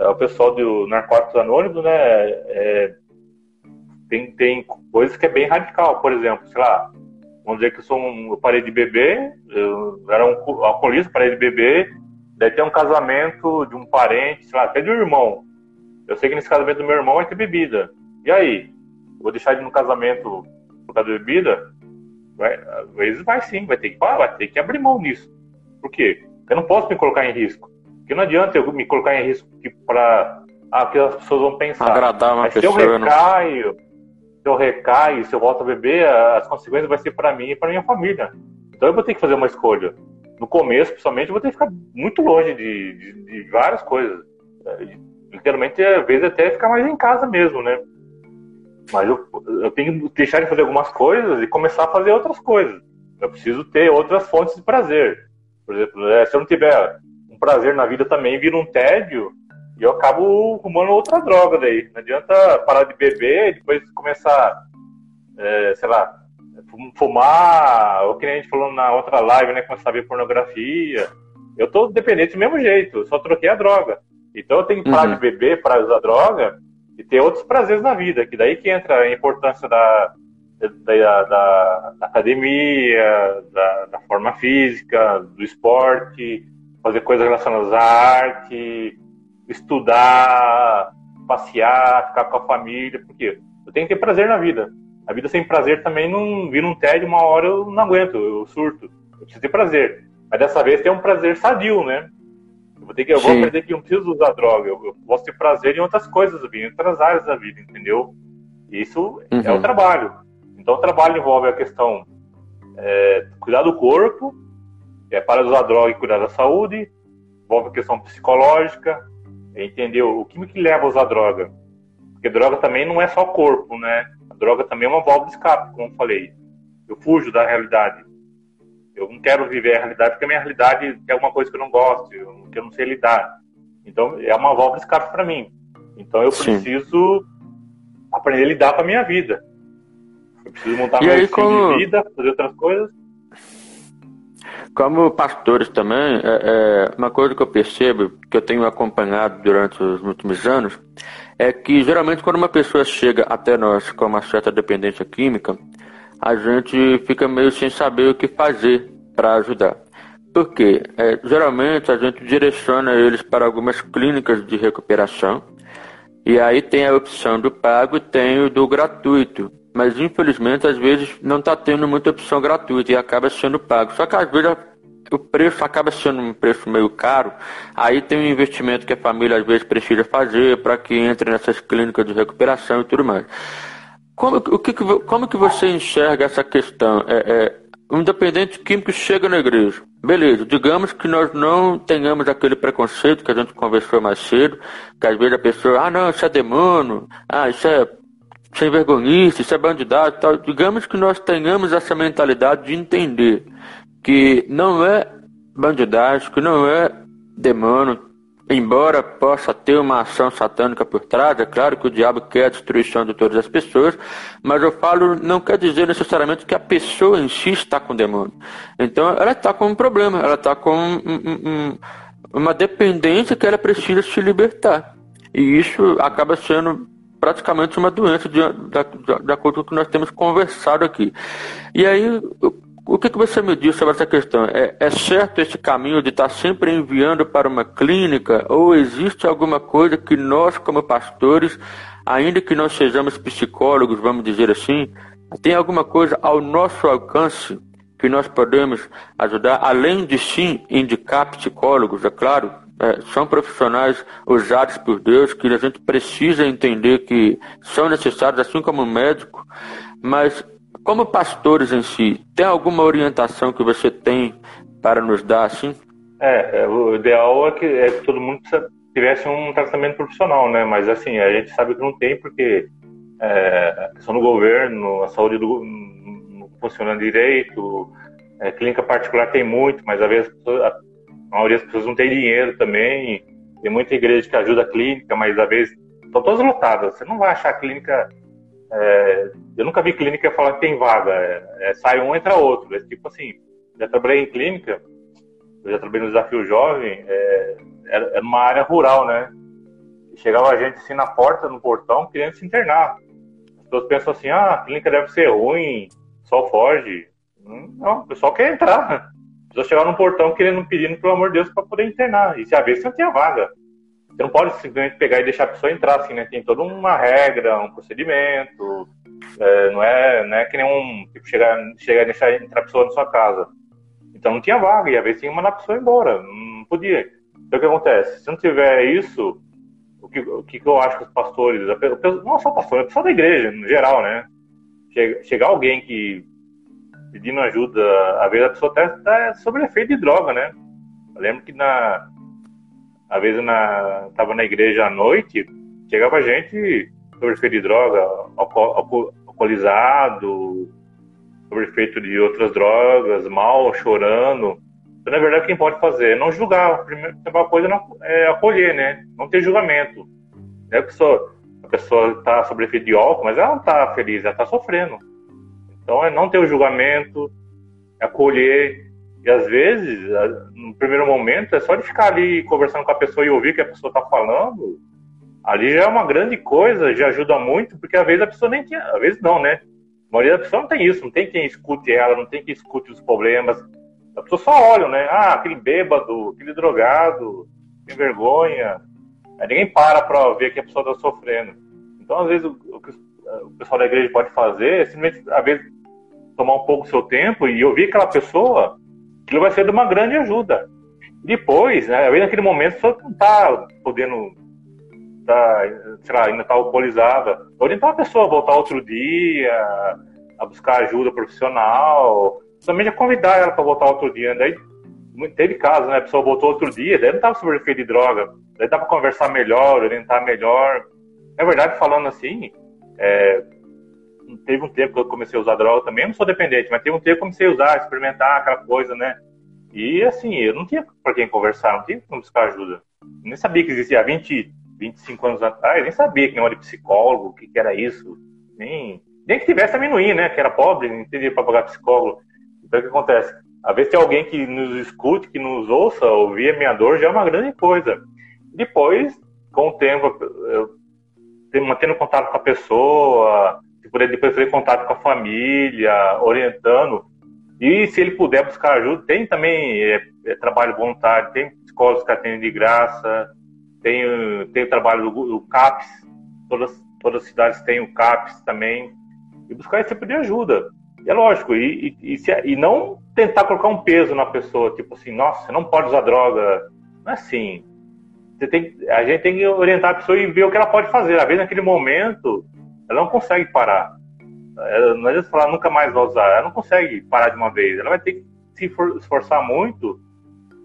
É, o pessoal do Narcóticos Anônimos, né? É, tem, tem coisas que é bem radical. Por exemplo, sei lá, vamos dizer que eu sou um, eu parei de beber, eu era um alcoolista, parei de beber, daí tem um casamento de um parente, sei lá, até de um irmão. Eu sei que nesse casamento do meu irmão vai ter bebida. E aí? Eu vou deixar ele no casamento por causa da bebida? Vai, às vezes vai sim, vai ter que, vai ter que abrir mão nisso. Por quê? Eu não posso me colocar em risco. Porque não adianta eu me colocar em risco para ah, que as pessoas vão pensar. Agradar uma Mas pessoa. se eu recaio, não... se eu recaio, se eu volto a beber, as consequências vão ser para mim e para minha família. Então eu vou ter que fazer uma escolha. No começo, principalmente, eu vou ter que ficar muito longe de, de, de várias coisas. Literalmente, às vezes, até ficar mais em casa mesmo, né? Mas eu, eu tenho que deixar de fazer algumas coisas e começar a fazer outras coisas. Eu preciso ter outras fontes de prazer. Por exemplo, é, se eu não tiver um prazer na vida também, vira um tédio e eu acabo arrumando outra droga daí. Não adianta parar de beber e depois começar, é, sei lá, fumar, ou que nem a gente falou na outra live, né? Começar a ver pornografia. Eu tô dependente do mesmo jeito, só troquei a droga. Então eu tenho que parar uhum. de beber, parar de usar droga e ter outros prazeres na vida, que daí que entra a importância da, da, da, da academia, da, da, forma física, do esporte, fazer coisas relacionadas à arte, estudar, passear, ficar com a família, porque eu tenho que ter prazer na vida. A vida sem prazer também não vira um tédio, uma hora eu não aguento, eu surto. Eu preciso ter prazer. Mas dessa vez tem um prazer sadio, né? Eu vou ter que eu vou aprender que não preciso usar droga. Eu, eu posso ter prazer em outras coisas em outras áreas da vida, entendeu? Isso uhum. é o uhum. trabalho. Então o trabalho envolve a questão é, cuidar do corpo, é, para usar droga e cuidar da saúde, envolve a questão psicológica, entender o que me leva a usar droga. Porque droga também não é só corpo, né? droga também é uma válvula de escape, como eu falei. Eu fujo da realidade. Eu não quero viver a realidade porque a minha realidade é uma coisa que eu não gosto, que eu não sei lidar. Então, é uma válvula de escape para mim. Então, eu Sim. preciso aprender a lidar com a minha vida. Eu preciso montar e meu aí, estilo como... de vida, fazer outras coisas. Como pastores também, é, é, uma coisa que eu percebo, que eu tenho acompanhado durante os últimos anos, é que geralmente quando uma pessoa chega até nós com uma certa dependência química, a gente fica meio sem saber o que fazer para ajudar. Porque é, geralmente a gente direciona eles para algumas clínicas de recuperação e aí tem a opção do pago e tem o do gratuito. Mas infelizmente às vezes não está tendo muita opção gratuita e acaba sendo pago. Só que às vezes o preço acaba sendo um preço meio caro, aí tem um investimento que a família às vezes precisa fazer para que entre nessas clínicas de recuperação e tudo mais. Como, o que, como que você enxerga essa questão? É, é, um independente químico chega na igreja. Beleza, digamos que nós não tenhamos aquele preconceito que a gente conversou mais cedo, que às vezes a pessoa, ah não, isso é demônio, ah, isso é sem vergonhice, isso é bandidade tal. Digamos que nós tenhamos essa mentalidade de entender que não é bandidagem, que não é demônio, embora possa ter uma ação satânica por trás, é claro que o diabo quer a destruição de todas as pessoas, mas eu falo, não quer dizer necessariamente que a pessoa em si está com demônio. Então ela está com um problema, ela está com um, um, uma dependência que ela precisa se libertar. E isso acaba sendo praticamente uma doença de, de, de acordo com o que nós temos conversado aqui. E aí, o que, que você me diz sobre essa questão? É, é certo esse caminho de estar sempre enviando para uma clínica ou existe alguma coisa que nós, como pastores, ainda que não sejamos psicólogos, vamos dizer assim, tem alguma coisa ao nosso alcance que nós podemos ajudar, além de sim indicar psicólogos, é claro, é, são profissionais usados por Deus que a gente precisa entender que são necessários, assim como médico, mas como pastores em si, tem alguma orientação que você tem para nos dar assim? É, é o ideal é que, é que todo mundo tivesse um tratamento profissional, né? Mas assim, a gente sabe que não tem porque é, a questão do governo, a saúde do, não funciona direito, é, clínica particular tem muito, mas às vezes a, a maioria das pessoas não tem dinheiro também. Tem muita igreja que ajuda a clínica, mas às vezes estão todas lotadas. Você não vai achar clínica é, eu nunca vi clínica falar que tem vaga. É, é, sai um, entra outro. É tipo assim, já trabalhei em clínica, eu já trabalhei no Desafio Jovem, é, era, era uma área rural, né? Chegava a gente assim na porta, no portão, querendo se internar. As pessoas pensam assim, ah, a clínica deve ser ruim, só foge. Não, o pessoal quer entrar. Pessoas chegavam no portão querendo, pedindo, pelo amor de Deus, para poder internar. E se a vez não tinha vaga. Você não pode simplesmente pegar e deixar a pessoa entrar assim, né? Tem toda uma regra, um procedimento. É, não, é, não é que nem um. Tipo, chegar, chegar e deixar entrar a pessoa na sua casa. Então não tinha vaga, e às vezes tinha que mandar a pessoa embora. Não podia. Então o que acontece? Se não tiver isso, o que, o que eu acho que os pastores, não só pastores, a pessoa da igreja, no geral, né? Chega, chegar alguém que pedindo ajuda, às vezes a pessoa até está sob efeito de droga, né? Eu lembro que na, às vezes na, tava na igreja à noite, chegava gente sobre efeito de droga, alcoolizado, sobre efeito de outras drogas, mal, chorando. Então, na verdade, quem pode fazer é não julgar. A primeira coisa é acolher, né? Não ter julgamento. Né? A pessoa a pessoa está sobre efeito de álcool, mas ela não está feliz, ela está sofrendo. Então, é não ter o julgamento, é acolher. E às vezes, no primeiro momento, é só de ficar ali conversando com a pessoa e ouvir o que a pessoa está falando. Ali já é uma grande coisa, já ajuda muito, porque às vezes a pessoa nem tinha, às vezes não, né? A maioria da pessoa não tem isso, não tem quem escute ela, não tem quem escute os problemas. A pessoa só olha, né? Ah, aquele bêbado, aquele drogado, tem vergonha. Aí ninguém para para ver que a pessoa está sofrendo. Então, às vezes, o, o que o pessoal da igreja pode fazer é simplesmente, às vezes, tomar um pouco do seu tempo e ouvir aquela pessoa, aquilo vai ser de uma grande ajuda. Depois, né, às vezes naquele momento, a pessoa não está podendo, tá, sei lá, ainda está alcoolizada. Orientar a pessoa a voltar outro dia, a buscar ajuda profissional, também já convidar ela para voltar outro dia. Daí teve casos, né? A pessoa voltou outro dia, daí não estava sob efeito de droga, daí dá para conversar melhor, orientar melhor. Na verdade, falando assim, é, teve um tempo que eu comecei a usar droga também, eu não sou dependente, mas teve um tempo que eu comecei a usar, experimentar aquela coisa, né? E assim, eu não tinha para quem conversar, não tinha como buscar ajuda. Nem sabia que existia há 20, 25 anos atrás, nem sabia que era de psicólogo, o que, que, era isso. Nem, nem que tivesse amendoim, né? Que era pobre, não teria para pagar psicólogo. Então o que acontece? Às vezes tem alguém que nos escute, que nos ouça, ouvir a minha dor já é uma grande coisa. Depois, com o tempo, eu mantendo contato com a pessoa, poder depois ter contato com a família, orientando. E se ele puder buscar ajuda, tem também é, é, trabalho voluntário, tem psicólogos que atendem de graça, tem, tem o trabalho do, do CAPS, todas, todas as cidades têm o CAPS também, e buscar esse tipo de ajuda. E é lógico, e, e, e, se, e não tentar colocar um peso na pessoa, tipo assim, nossa, você não pode usar droga. Não é assim. Você tem, a gente tem que orientar a pessoa e ver o que ela pode fazer. Às vezes, naquele momento, ela não consegue parar. Ela, não adianta falar nunca mais vai usar. Ela não consegue parar de uma vez. Ela vai ter que se esforçar muito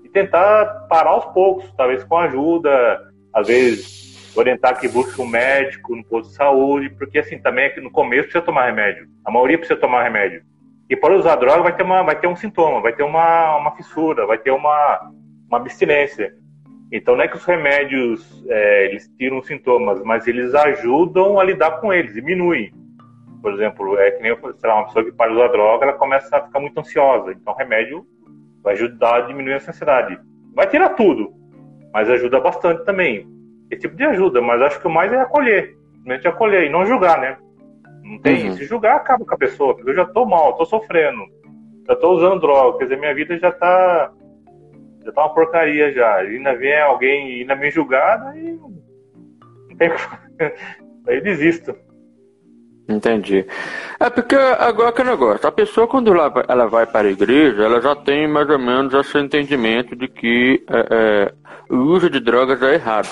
e tentar parar aos poucos, talvez com ajuda, às vezes orientar que busque um médico no posto de saúde, porque assim, também é no começo precisa tomar remédio. A maioria precisa tomar remédio. E para usar droga vai ter, uma, vai ter um sintoma, vai ter uma, uma fissura, vai ter uma, uma abstinência. Então não é que os remédios é, eles tiram os sintomas, mas eles ajudam a lidar com eles, diminuem. Por exemplo, é que nem sei lá, uma pessoa que para usar droga, ela começa a ficar muito ansiosa. Então o remédio vai ajudar a diminuir essa ansiedade. Vai tirar tudo, mas ajuda bastante também. Esse tipo de ajuda, mas acho que o mais é acolher. Simplesmente acolher e não julgar, né? Não tem. Uhum. Se julgar, acaba com a pessoa, porque eu já tô mal, tô sofrendo. Já tô usando droga, quer dizer, minha vida já tá já tá uma porcaria já. E ainda vem alguém ainda me julgar, e Aí desisto. Entendi. É porque agora que negócio, a pessoa quando ela vai para a igreja, ela já tem mais ou menos esse entendimento de que é, é, o uso de drogas é errado.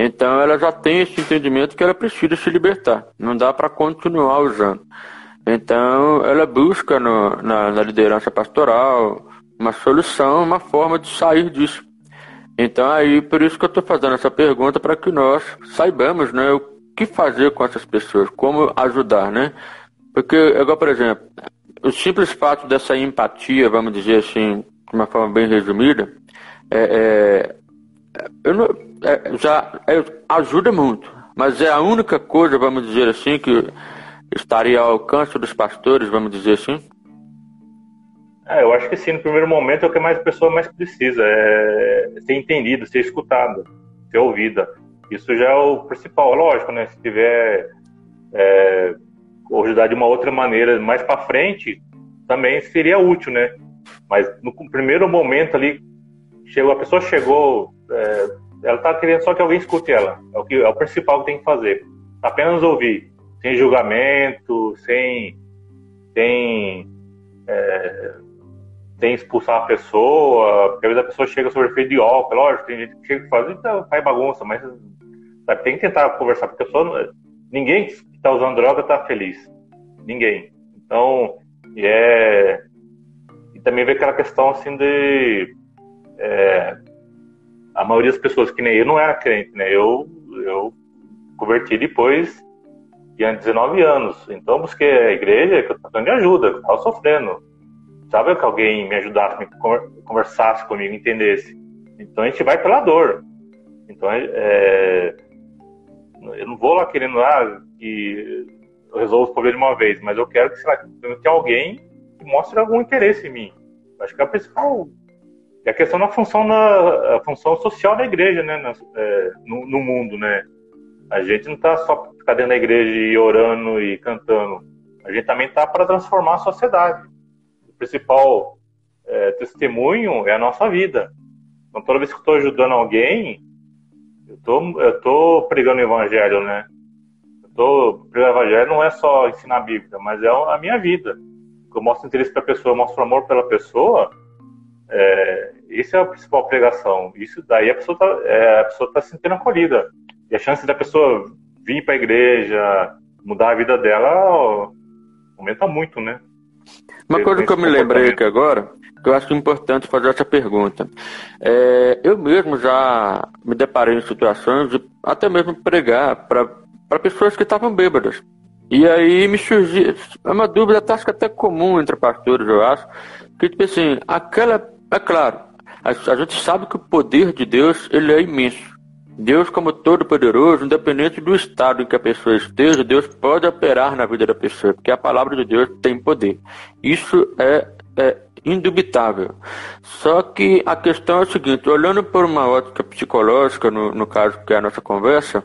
Então ela já tem esse entendimento que ela precisa se libertar. Não dá para continuar usando. Então ela busca no, na, na liderança pastoral, uma solução, uma forma de sair disso. Então aí por isso que eu estou fazendo essa pergunta para que nós saibamos, né, o que fazer com essas pessoas, como ajudar, né? Porque igual por exemplo, o simples fato dessa empatia, vamos dizer assim, de uma forma bem resumida, é, é, não, é, já é, ajuda muito, mas é a única coisa, vamos dizer assim, que estaria ao alcance dos pastores, vamos dizer assim. É, eu acho que sim, no primeiro momento é o que mais a pessoa mais precisa, é ser entendido, ser escutada, ser ouvida. Isso já é o principal, lógico, né? Se tiver é, ajudar de uma outra maneira mais para frente, também seria útil, né? Mas no primeiro momento ali, chegou, a pessoa chegou, é, ela tá querendo só que alguém escute ela. É o, que, é o principal que tem que fazer. Apenas ouvir, sem julgamento, sem, sem, é, sem expulsar a pessoa, porque às vezes a pessoa chega sobre efeito de álcool, lógico, tem gente que chega e faz, então, faz bagunça, mas sabe, tem que tentar conversar, porque a pessoa, ninguém que está usando droga está feliz. Ninguém. Então, e é. E também vê aquela questão assim de. É, a maioria das pessoas, que nem eu, não era crente, né? Eu, eu converti depois de 19 anos. Então busquei a igreja que eu estava de ajuda, eu estava sofrendo. Sabe que alguém me ajudasse, me conversasse comigo, entendesse. Então a gente vai pela dor. Então é, eu não vou lá querendo ah, que eu resolvo os problemas de uma vez, mas eu quero que, sei lá, tenha alguém que mostre algum interesse em mim. Acho que é a principal é a questão da função na função social da igreja, né, na, é, no, no, mundo, né. A gente não está só ficar dentro da igreja e orando e cantando. A gente também está para transformar a sociedade. Principal é, testemunho é a nossa vida. Então, toda vez que eu estou ajudando alguém, eu tô, tô pregando o evangelho, né? Eu tô pregando o evangelho não é só ensinar a Bíblia, mas é a minha vida. Eu mostro interesse para a pessoa, eu mostro amor pela pessoa. É, isso é a principal pregação. Isso daí a pessoa está é, tá se sentindo acolhida. E a chance da pessoa vir para a igreja, mudar a vida dela, aumenta muito, né? Uma coisa que eu me lembrei aqui agora, que eu acho importante fazer essa pergunta. É, eu mesmo já me deparei em situações de até mesmo pregar para pessoas que estavam bêbadas. E aí me surgiu é uma dúvida, acho que até comum entre pastores, eu acho, que tipo assim, aquela, é claro, a, a gente sabe que o poder de Deus ele é imenso. Deus, como todo-poderoso, independente do estado em que a pessoa esteja, Deus pode operar na vida da pessoa, porque a palavra de Deus tem poder. Isso é, é indubitável. Só que a questão é a seguinte: olhando por uma ótica psicológica, no, no caso que é a nossa conversa,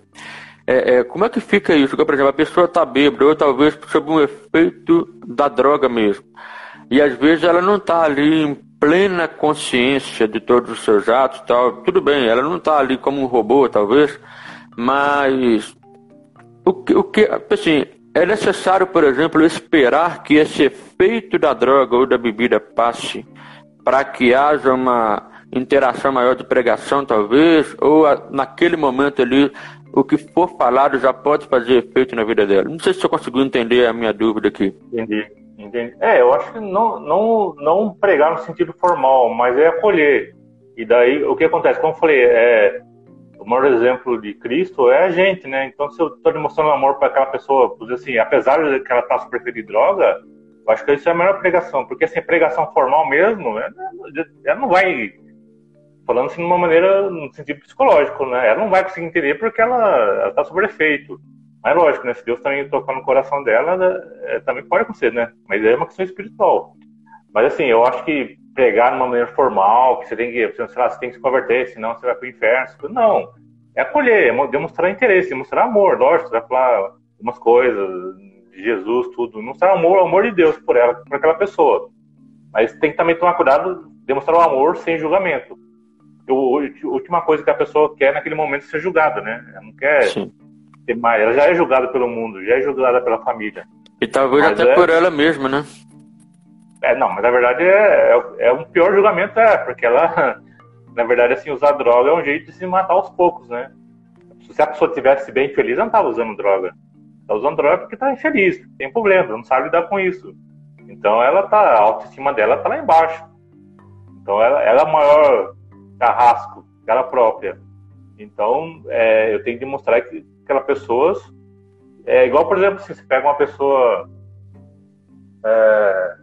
é, é, como é que fica isso? Porque, por exemplo, a pessoa está bêbada, ou talvez sob um efeito da droga mesmo. E às vezes ela não está ali plena consciência de todos os seus atos tal. Tudo bem, ela não está ali como um robô, talvez, mas o que, o que assim, é necessário, por exemplo, esperar que esse efeito da droga ou da bebida passe para que haja uma interação maior de pregação, talvez, ou naquele momento ali o que for falado já pode fazer efeito na vida dela. Não sei se você conseguiu entender a minha dúvida aqui. Entendi. É, eu acho que não, não, não pregar no sentido formal, mas é acolher. E daí, o que acontece? Como eu falei, é, o maior exemplo de Cristo é a gente, né? Então, se eu estou demonstrando amor para aquela pessoa, assim, apesar de que ela está super de droga, eu acho que isso é a melhor pregação, porque assim, pregação formal mesmo, ela, não vai, falando assim de uma maneira, no sentido psicológico, né? Ela não vai conseguir entender porque ela está sob efeito. Mas lógico, né? Se Deus também tocar no coração dela, é, também pode acontecer, né? Mas é uma questão espiritual. Mas assim, eu acho que pregar de uma maneira formal, que você tem que, sei lá, você tem que se converter, senão você vai para o inferno. Não. É acolher, é demonstrar interesse, demonstrar amor, lógico, você vai falar umas coisas de Jesus, tudo. Mostrar amor, o amor de Deus por ela, por aquela pessoa. Mas tem que também tomar cuidado, demonstrar o amor sem julgamento. a última coisa que a pessoa quer naquele momento é ser julgada, né? Ela não quer Sim mais. Ela já é julgada pelo mundo, já é julgada pela família. E talvez mas até é... por ela mesma, né? É, não, mas na verdade é, é, é um pior julgamento, é, porque ela, na verdade, assim, usar droga é um jeito de se matar aos poucos, né? Se a pessoa tivesse bem feliz, ela não estava usando droga. Está usando droga porque está infeliz, tem problema, não sabe lidar com isso. Então ela tá, a autoestima dela tá lá embaixo. Então ela, ela é o maior carrasco dela própria. Então é, eu tenho que demonstrar que aquelas pessoas. É igual, por exemplo, se você pega uma pessoa. É,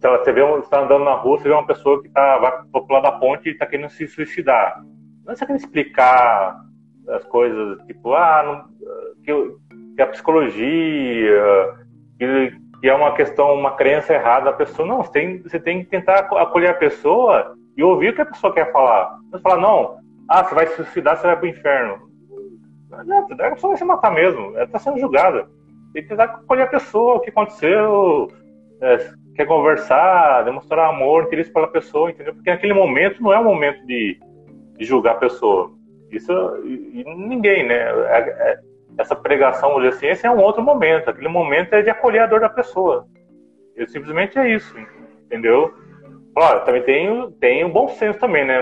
você vê está andando na rua, você vê uma pessoa que tá, vai pular da ponte e está querendo se suicidar. Não é quer explicar as coisas, tipo, ah, não, que, que, a psicologia, que, que, é uma questão, uma crença errada da pessoa. Não, você tem, você tem que tentar acolher a pessoa e ouvir o que a pessoa quer falar. Você fala, não, ah, você vai se suicidar, você vai para o inferno. Não adianta, a pessoa vai se matar mesmo, ela está sendo julgada. Tem que tentar acolher a pessoa, o que aconteceu, é, quer conversar, demonstrar amor, interesse pela pessoa, entendeu? Porque naquele momento não é um momento de, e julgar a pessoa. Isso e, e ninguém, né? É, é, essa pregação, assim, esse é um outro momento. Aquele momento é de acolher a dor da pessoa. Eu, simplesmente é isso, entendeu? Claro, também tem, tem o bom senso também, né?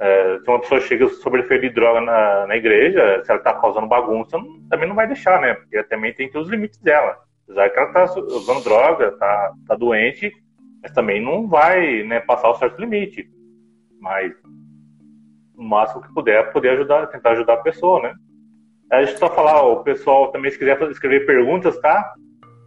É, se uma pessoa chega sobre efeito de droga na, na igreja, se ela está causando bagunça, não, também não vai deixar, né? Porque também tem que ter os limites dela. Apesar que ela está usando droga, está tá doente, mas também não vai né, passar o certo limite. Mas o máximo que puder, poder ajudar, tentar ajudar a pessoa, né? A gente só falar, o pessoal também se quiser escrever perguntas, tá?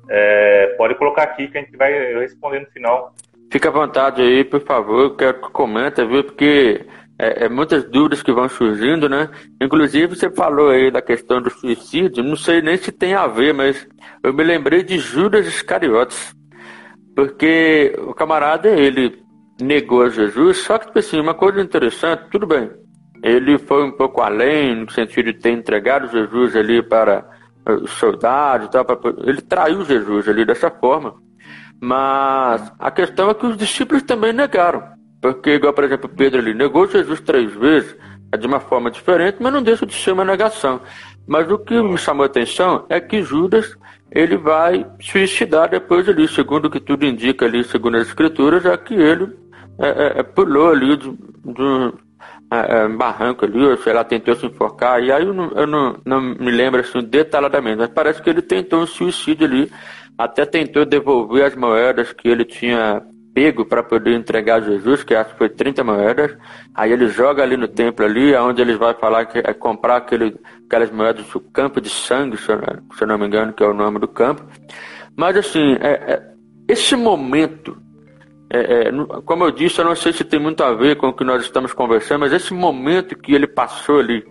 É, pode colocar aqui que a gente vai responder no final. Fica à vontade aí, por favor, quero que comenta, viu? Porque é, é, muitas dúvidas que vão surgindo, né? Inclusive você falou aí da questão do suicídio, não sei nem se tem a ver, mas eu me lembrei de Judas Iscariotes, porque o camarada ele negou a Jesus, só que tipo assim, uma coisa interessante, tudo bem, ele foi um pouco além no sentido de ter entregado Jesus ali para os soldados, tal, para... ele traiu Jesus ali dessa forma. Mas a questão é que os discípulos também negaram. Porque, igual, por exemplo, Pedro ali negou Jesus três vezes, é de uma forma diferente, mas não deixa de ser uma negação. Mas o que me chamou a atenção é que Judas ele vai suicidar depois ali, segundo o que tudo indica ali, segundo as escrituras, é que ele é, é, é pulou ali de, de é, é barranco ali, ou sei lá, tentou se enforcar, e aí eu não, eu não, não me lembro assim detalhadamente, mas parece que ele tentou um suicídio ali, até tentou devolver as moedas que ele tinha pego para poder entregar Jesus, que acho que foi 30 moedas. Aí ele joga ali no templo ali, onde ele vai falar que é comprar aquele, aquelas moedas do campo de sangue, se eu, se eu não me engano, que é o nome do campo. Mas assim, é, é, esse momento, é, é como eu disse, eu não sei se tem muito a ver com o que nós estamos conversando, mas esse momento que ele passou ali,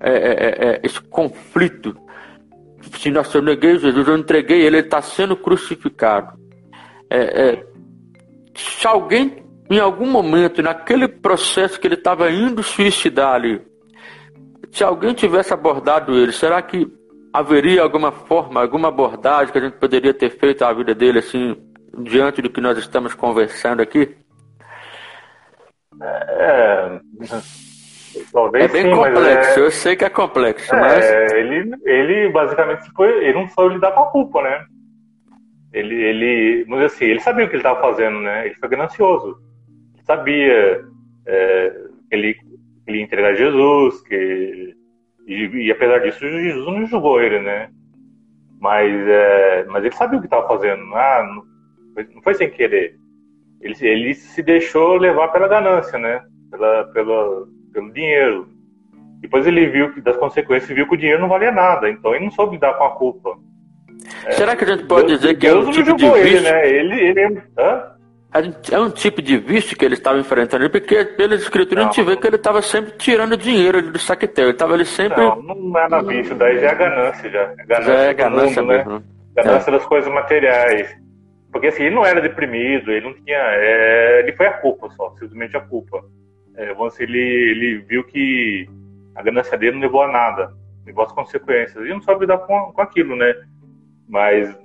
é, é, esse conflito, se nossa, eu neguei Jesus, eu entreguei ele, ele está sendo crucificado. É, se alguém, em algum momento, naquele processo que ele estava indo suicidar ali, se alguém tivesse abordado ele, será que haveria alguma forma, alguma abordagem que a gente poderia ter feito à vida dele, assim, diante do que nós estamos conversando aqui? É, talvez é bem sim, complexo, é, eu sei que é complexo, é, mas. Ele, ele basicamente foi, ele não foi lidar com a culpa, né? Ele, ele, mas assim, ele sabia o que ele estava fazendo, né? Ele foi ganancioso. Ele sabia é, que ele, ele ia entregar Jesus, que e, e, apesar disso, Jesus não julgou ele, né? Mas, é, mas ele sabia o que estava fazendo. Ah, não, não, foi sem querer. Ele, ele se deixou levar pela ganância, né? Pela, pela, pelo dinheiro. Depois ele viu que das consequências, viu que o dinheiro não valia nada. Então ele não soube lidar com a culpa. É, Será que a gente pode Deus, dizer que Deus é um tipo de vício? Ele, né? ele, ele é um tipo de vício que ele estava enfrentando, porque pelas escrituras não, a gente vê que ele estava sempre tirando dinheiro do saquetel, ele estava ali sempre... Não, não é na vício, daí já é ganância, já. É ganância, já é ganância mundo, né? mesmo. Né? Ganância é. das coisas materiais. Porque assim, ele não era deprimido, ele não tinha... É, ele foi a culpa só, simplesmente a culpa. É, ele, ele viu que a ganância dele não levou a nada, levou as consequências, e não soube lidar com, com aquilo, né? Mas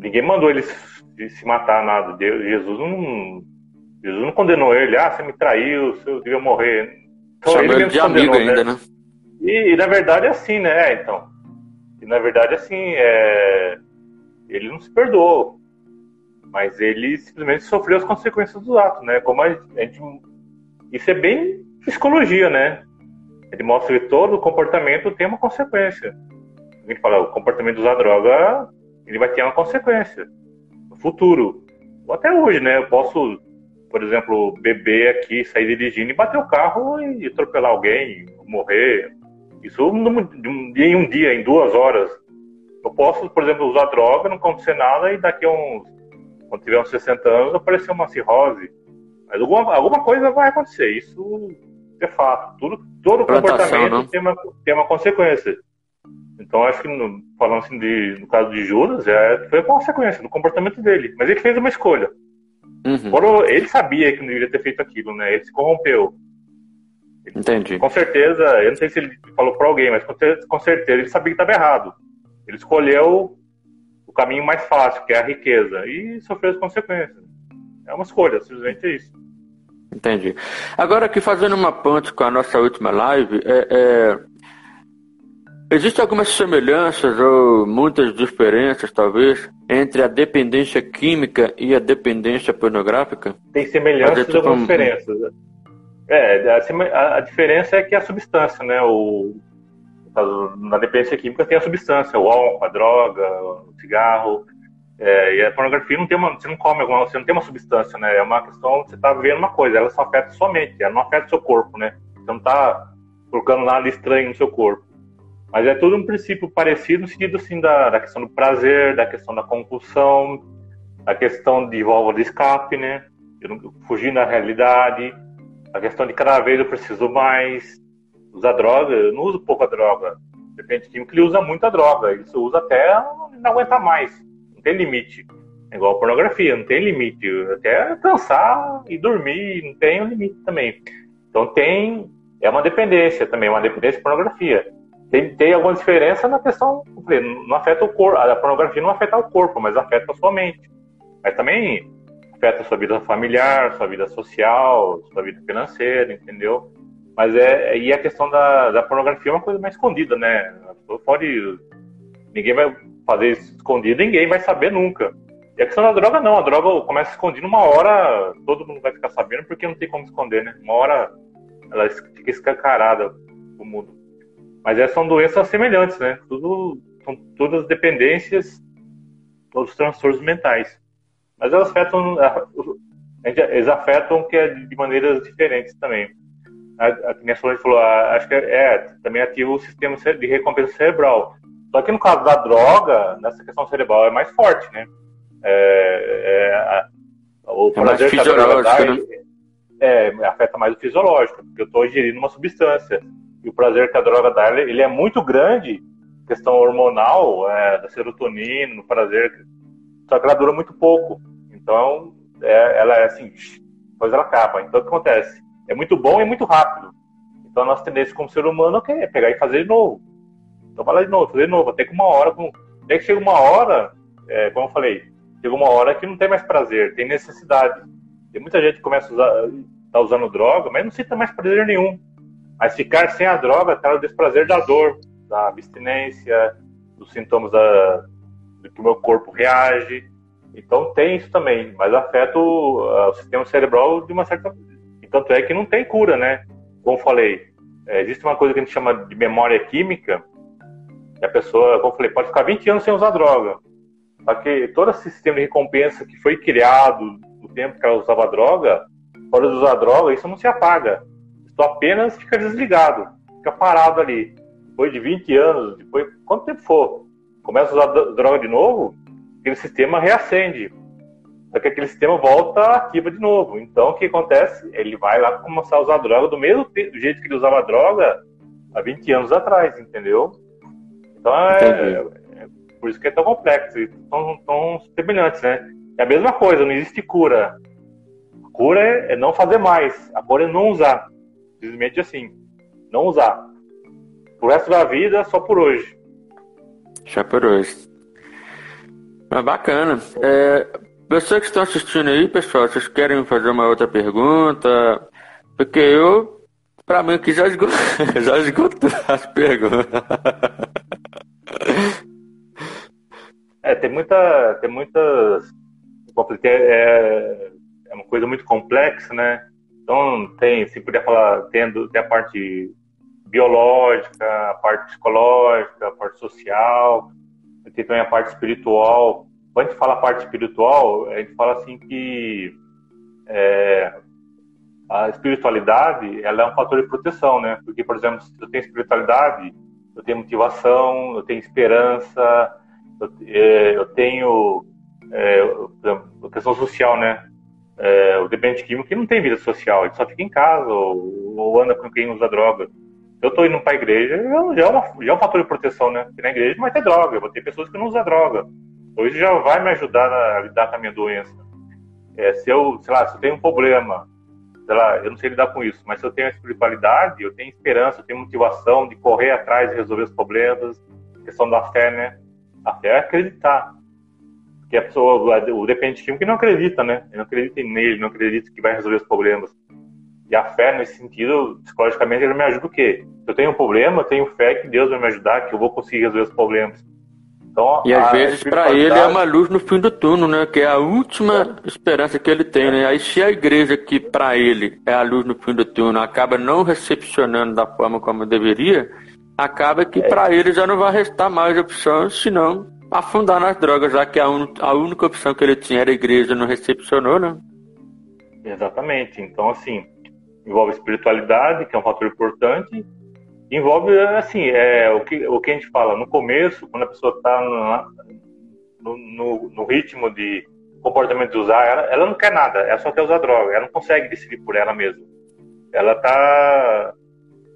ninguém mandou ele se matar, nada. Jesus não, Jesus não condenou ele. Ah, você me traiu, você devia morrer. Então, Chamou ele de amigo ainda, né? né? E, e, na verdade é assim, né? É, então. E na verdade assim, é... ele não se perdoou. Mas ele simplesmente sofreu as consequências dos atos, né? Como a gente... Isso é bem psicologia, né? Ele mostra que todo comportamento tem uma consequência a gente fala, o comportamento de usar droga, ele vai ter uma consequência no futuro. Ou até hoje, né? Eu posso, por exemplo, beber aqui, sair dirigindo e bater o carro e atropelar alguém, morrer. Isso em um dia, em duas horas. Eu posso, por exemplo, usar droga, não acontecer nada e daqui a uns, quando tiver uns 60 anos, aparecer uma cirrose. Mas alguma, alguma coisa vai acontecer. Isso é fato. Tudo, todo comportamento tem uma, tem uma consequência. Então acho que no, falando assim de, no caso de Judas, é, foi a consequência do comportamento dele. Mas ele fez uma escolha. Uhum. ele sabia que não deveria ter feito aquilo, né? Ele se corrompeu. Entendi. Com certeza, eu não sei se ele falou para alguém, mas com certeza ele sabia que estava errado. Ele escolheu o caminho mais fácil, que é a riqueza, e sofreu as consequências. É uma escolha, simplesmente é isso. Entendi. Agora aqui fazendo uma ponte com a nossa última live, é, é... existem algumas semelhanças ou muitas diferenças, talvez, entre a dependência química e a dependência pornográfica? Tem semelhanças e algumas um... diferenças. É, a, a, diferença é que a substância, né? O, na dependência química tem a substância, o álcool, a droga, o cigarro. É, e a pornografia não tem uma, você não come alguma, você não tem uma substância, né? É uma questão, você está vendo uma coisa, ela só afeta sua mente, ela não afeta o seu corpo, né? Você não está colocando nada estranho no seu corpo. Mas é tudo um princípio parecido no sentido assim da, da questão do prazer, da questão da compulsão, da questão de válvula de escape, né? Fugir da realidade, a questão de cada vez eu preciso mais usar droga. Eu não uso pouca droga. Depende de químico, ele usa muita droga. Ele usa até não aguentar mais. Não tem limite. É igual a pornografia, não tem limite. Até cansar e dormir, não tem um limite também. Então tem. É uma dependência também, uma dependência de pornografia. Tem, tem alguma diferença na questão. Não afeta o corpo. A pornografia não afeta o corpo, mas afeta a sua mente. Mas também afeta a sua vida familiar, sua vida social, sua vida financeira, entendeu? Mas é. E a questão da, da pornografia é uma coisa mais escondida, né? A pessoa pode. Ninguém vai fazer isso escondido, ninguém vai saber nunca. E a questão da droga não, a droga começa escondida uma hora, todo mundo vai ficar sabendo porque não tem como esconder, né? Uma hora ela fica escancarada pro mundo. Mas essas são doenças semelhantes, né? Tudo, são todas dependências, todos transtornos mentais. Mas elas afetam, eles afetam que é de maneiras diferentes também. A, a minha falou, acho que é, também ativa o sistema de recompensa cerebral. Só que no caso da droga, nessa questão cerebral é mais forte, né? É, é, a, o é prazer que a droga dá, né? é, afeta mais o fisiológico, porque eu estou ingerindo uma substância. E o prazer que a droga dá, ele, é muito grande, questão hormonal, é, da serotonina, no prazer, só que ela dura muito pouco. Então, é, ela é assim, depois ela acaba. Então, o que acontece? É muito bom e muito rápido. Então, a nossa tendência como ser humano é pegar e fazer de novo. Então, vai lá de novo, fazer de novo. Até que uma hora, até que chega uma hora, é, como eu falei, chega uma hora que não tem mais prazer, tem necessidade. Tem muita gente que começa a usar, tá usando droga, mas não sinta mais prazer nenhum. Mas ficar sem a droga traz o desprazer da dor, da abstinência, dos sintomas da, do que o meu corpo reage. Então tem isso também, mas afeta o, o sistema cerebral de uma certa. Tanto é que não tem cura, né? Como falei, é, existe uma coisa que a gente chama de memória química, que a pessoa, como falei, pode ficar 20 anos sem usar droga. Só que todo esse sistema de recompensa que foi criado no tempo que ela usava droga, pode usar droga, isso não se apaga. Isso apenas fica desligado, fica parado ali. Depois de 20 anos, depois, quanto tempo for, começa a usar droga de novo, aquele sistema reacende. Só que aquele sistema volta ativa de novo. Então, o que acontece? Ele vai lá começar a usar droga do mesmo jeito que ele usava droga há 20 anos atrás, entendeu? Então, é, é por isso que é tão complexo. São tão semelhantes, né? É a mesma coisa, não existe cura. A cura é, é não fazer mais. A cura é não usar. Simplesmente assim. Não usar. Pro resto da vida, só por hoje. Só por hoje. Mas bacana. É, vocês que estão assistindo aí, pessoal, vocês querem fazer uma outra pergunta? Porque eu, pra mim, aqui já esgotou, já esgotou as perguntas. É, tem muita. Tem muitas. É, é uma coisa muito complexa, né? Então tem, se puder falar, tendo tem a parte biológica, a parte psicológica, a parte social, tem também a parte espiritual. Quando a gente fala a parte espiritual, a gente fala assim que é, a espiritualidade ela é um fator de proteção, né? Porque, por exemplo, se eu tenho espiritualidade, eu tenho motivação, eu tenho esperança, eu, é, eu tenho é, a questão social, né? É, o dependente químico que não tem vida social, ele só fica em casa ou, ou anda com quem usa droga eu estou indo para a igreja, já é, uma, já é um fator de proteção, né? Porque na igreja não vai ter droga, vou ter pessoas que não usam droga. Então isso já vai me ajudar a lidar com a minha doença. É, se eu, sei lá, se eu tenho um problema, sei lá, eu não sei lidar com isso, mas se eu tenho espiritualidade, eu tenho esperança, eu tenho motivação de correr atrás e resolver os problemas, questão da fé, né? A fé é acreditar. Porque a pessoa, o dependente químico não acredita, né? Ele não acredita nele, não acredita que vai resolver os problemas. E a fé, nesse sentido, psicologicamente, ele me ajuda o quê? Se eu tenho um problema, eu tenho fé que Deus vai me ajudar, que eu vou conseguir resolver os problemas. Então, e às vezes para ele é uma luz no fim do túnel, né? Que é a última esperança que ele tem, né? Aí se a igreja que para ele é a luz no fim do túnel acaba não recepcionando da forma como deveria, acaba que é. para ele já não vai restar mais opção, senão afundar nas drogas, já que a, un... a única opção que ele tinha era a igreja, não recepcionou, né? Exatamente. Então, assim, envolve espiritualidade, que é um fator importante, envolve, assim, é, o, que, o que a gente fala, no começo, quando a pessoa está no, no, no, ritmo de comportamento de usar, ela, ela não quer nada, ela só quer usar droga, ela não consegue decidir por ela mesma. Ela está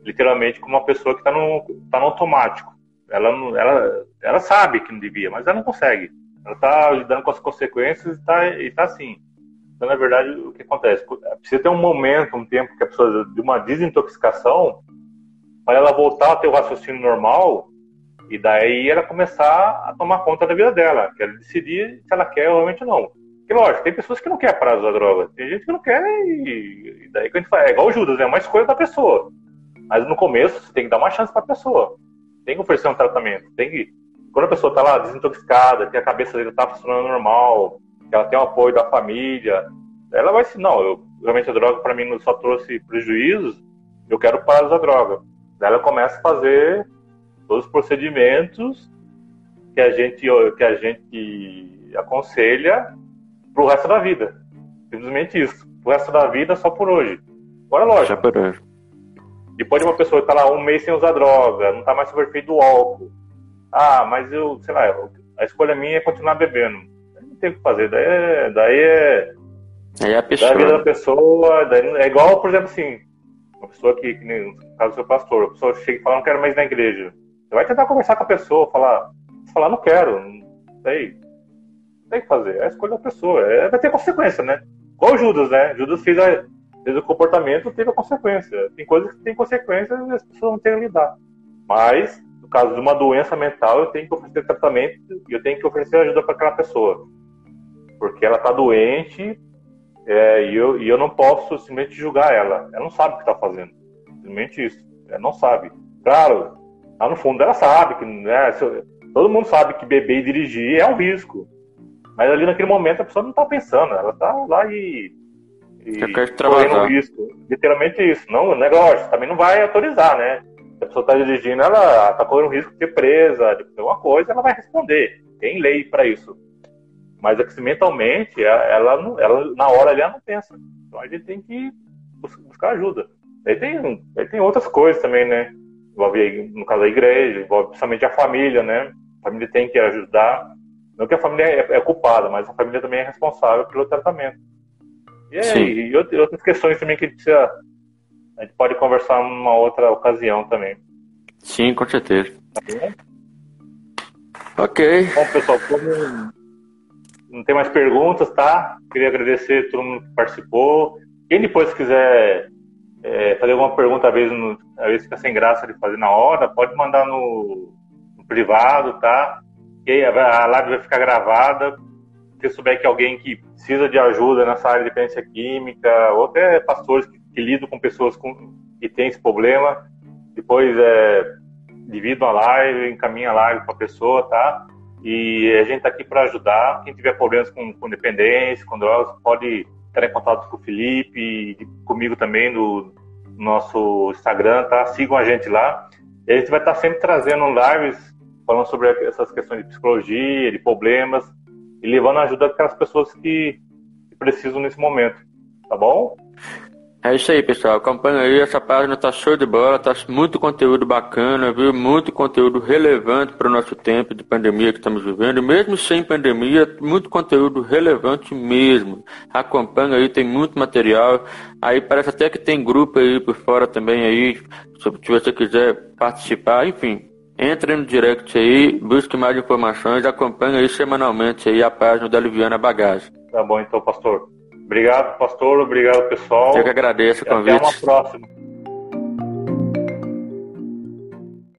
literalmente como uma pessoa que está no, tá no automático. Ela, ela, ela sabe que não devia, mas ela não consegue. Ela está lidando com as consequências e está e tá assim. Então, na verdade, o que acontece? Precisa ter um momento, um tempo que a pessoa, de uma desintoxicação, para ela voltar a ter o raciocínio normal e daí ela começar a tomar conta da vida dela, que ela decidir se ela quer ou realmente não. Porque, lógico, tem pessoas que não querem parar de usar droga, tem gente que não quer e, e daí que a gente faz, é igual o Judas, é uma escolha da pessoa. Mas no começo você tem que dar uma chance para a pessoa. Tem que oferecer um tratamento, tem que quando a pessoa está lá desintoxicada, que a cabeça dele está funcionando normal, que ela tem o apoio da família, ela vai se não, eu realmente a droga para mim só trouxe prejuízos, eu quero parar de usar droga. Daí ela começa a fazer todos os procedimentos que a gente, que a gente aconselha para o resto da vida. Simplesmente isso. O resto da vida só por hoje. Agora, lógico. por hoje. Depois de uma pessoa estar tá lá um mês sem usar droga, não está mais efeito do álcool. Ah, mas eu, sei lá, a escolha minha é continuar bebendo. Não tem o que fazer. Daí é. Daí é, é a pessoa. Da vida da pessoa. Daí é igual, por exemplo, assim, uma pessoa que, que no caso do seu pastor, a pessoa chega e fala, não quero mais ir na igreja. Você vai tentar conversar com a pessoa, falar, falar, não quero, não sei. Não tem que fazer, é a escolha da pessoa. É, vai ter consequência, né? Igual Judas, né? Judas fez, a, fez o comportamento, teve a consequência. Tem coisas que têm consequências e as pessoas não têm que lidar. Mas, no caso de uma doença mental, eu tenho que oferecer tratamento e eu tenho que oferecer ajuda para aquela pessoa. Porque ela está doente é, e, eu, e eu não posso simplesmente julgar ela. Ela não sabe o que está fazendo. Simplesmente isso. Ela não sabe. Claro, lá no fundo ela sabe que né, todo mundo sabe que beber e dirigir é um risco. Mas ali naquele momento a pessoa não está pensando. Ela está lá e. e correndo risco. Literalmente isso. Não, o negócio também não vai autorizar, né? Se a pessoa está dirigindo, ela está correndo risco de ser presa, de alguma coisa, ela vai responder. Tem lei para isso. Mas é que mentalmente, ela, ela, na hora ali, ela não pensa. Então a gente tem que buscar ajuda. Aí tem, aí tem outras coisas também, né? Envolve, no caso, a igreja, envolve principalmente a família, né? A família tem que ajudar. Não que a família é, é culpada, mas a família também é responsável pelo tratamento. E, é, e outras questões também que a gente, precisa, a gente pode conversar numa outra ocasião também. Sim, com certeza. Tá ok. Bom, pessoal, como não tem mais perguntas, tá? Queria agradecer a todo mundo que participou. Quem depois quiser é, fazer alguma pergunta, às vezes, no, às vezes fica sem graça de fazer na hora, pode mandar no, no privado, tá? E a, a live vai ficar gravada. Se souber que alguém que precisa de ajuda nessa área de dependência química, ou até pastores que, que lidam com pessoas com, que têm esse problema, depois é, divida a live, encaminha a live para a pessoa, tá? E a gente está aqui para ajudar. Quem tiver problemas com, com dependência, com drogas, pode entrar em contato com o Felipe e comigo também no nosso Instagram, tá? Sigam a gente lá. E a gente vai estar tá sempre trazendo lives falando sobre essas questões de psicologia, de problemas e levando ajuda aquelas pessoas que precisam nesse momento. Tá bom? É isso aí, pessoal. Acompanha aí, essa página tá show de bola, tá muito conteúdo bacana, viu? Muito conteúdo relevante para o nosso tempo de pandemia que estamos vivendo. Mesmo sem pandemia, muito conteúdo relevante mesmo. Acompanha aí, tem muito material. Aí parece até que tem grupo aí por fora também aí, se você quiser participar, enfim. Entre no direct aí, busque mais informações, acompanhe aí semanalmente aí a página da Liviana Bagagem. Tá bom então, pastor. Obrigado, pastor. Obrigado, pessoal. Eu que agradeço o convite. Até uma próxima.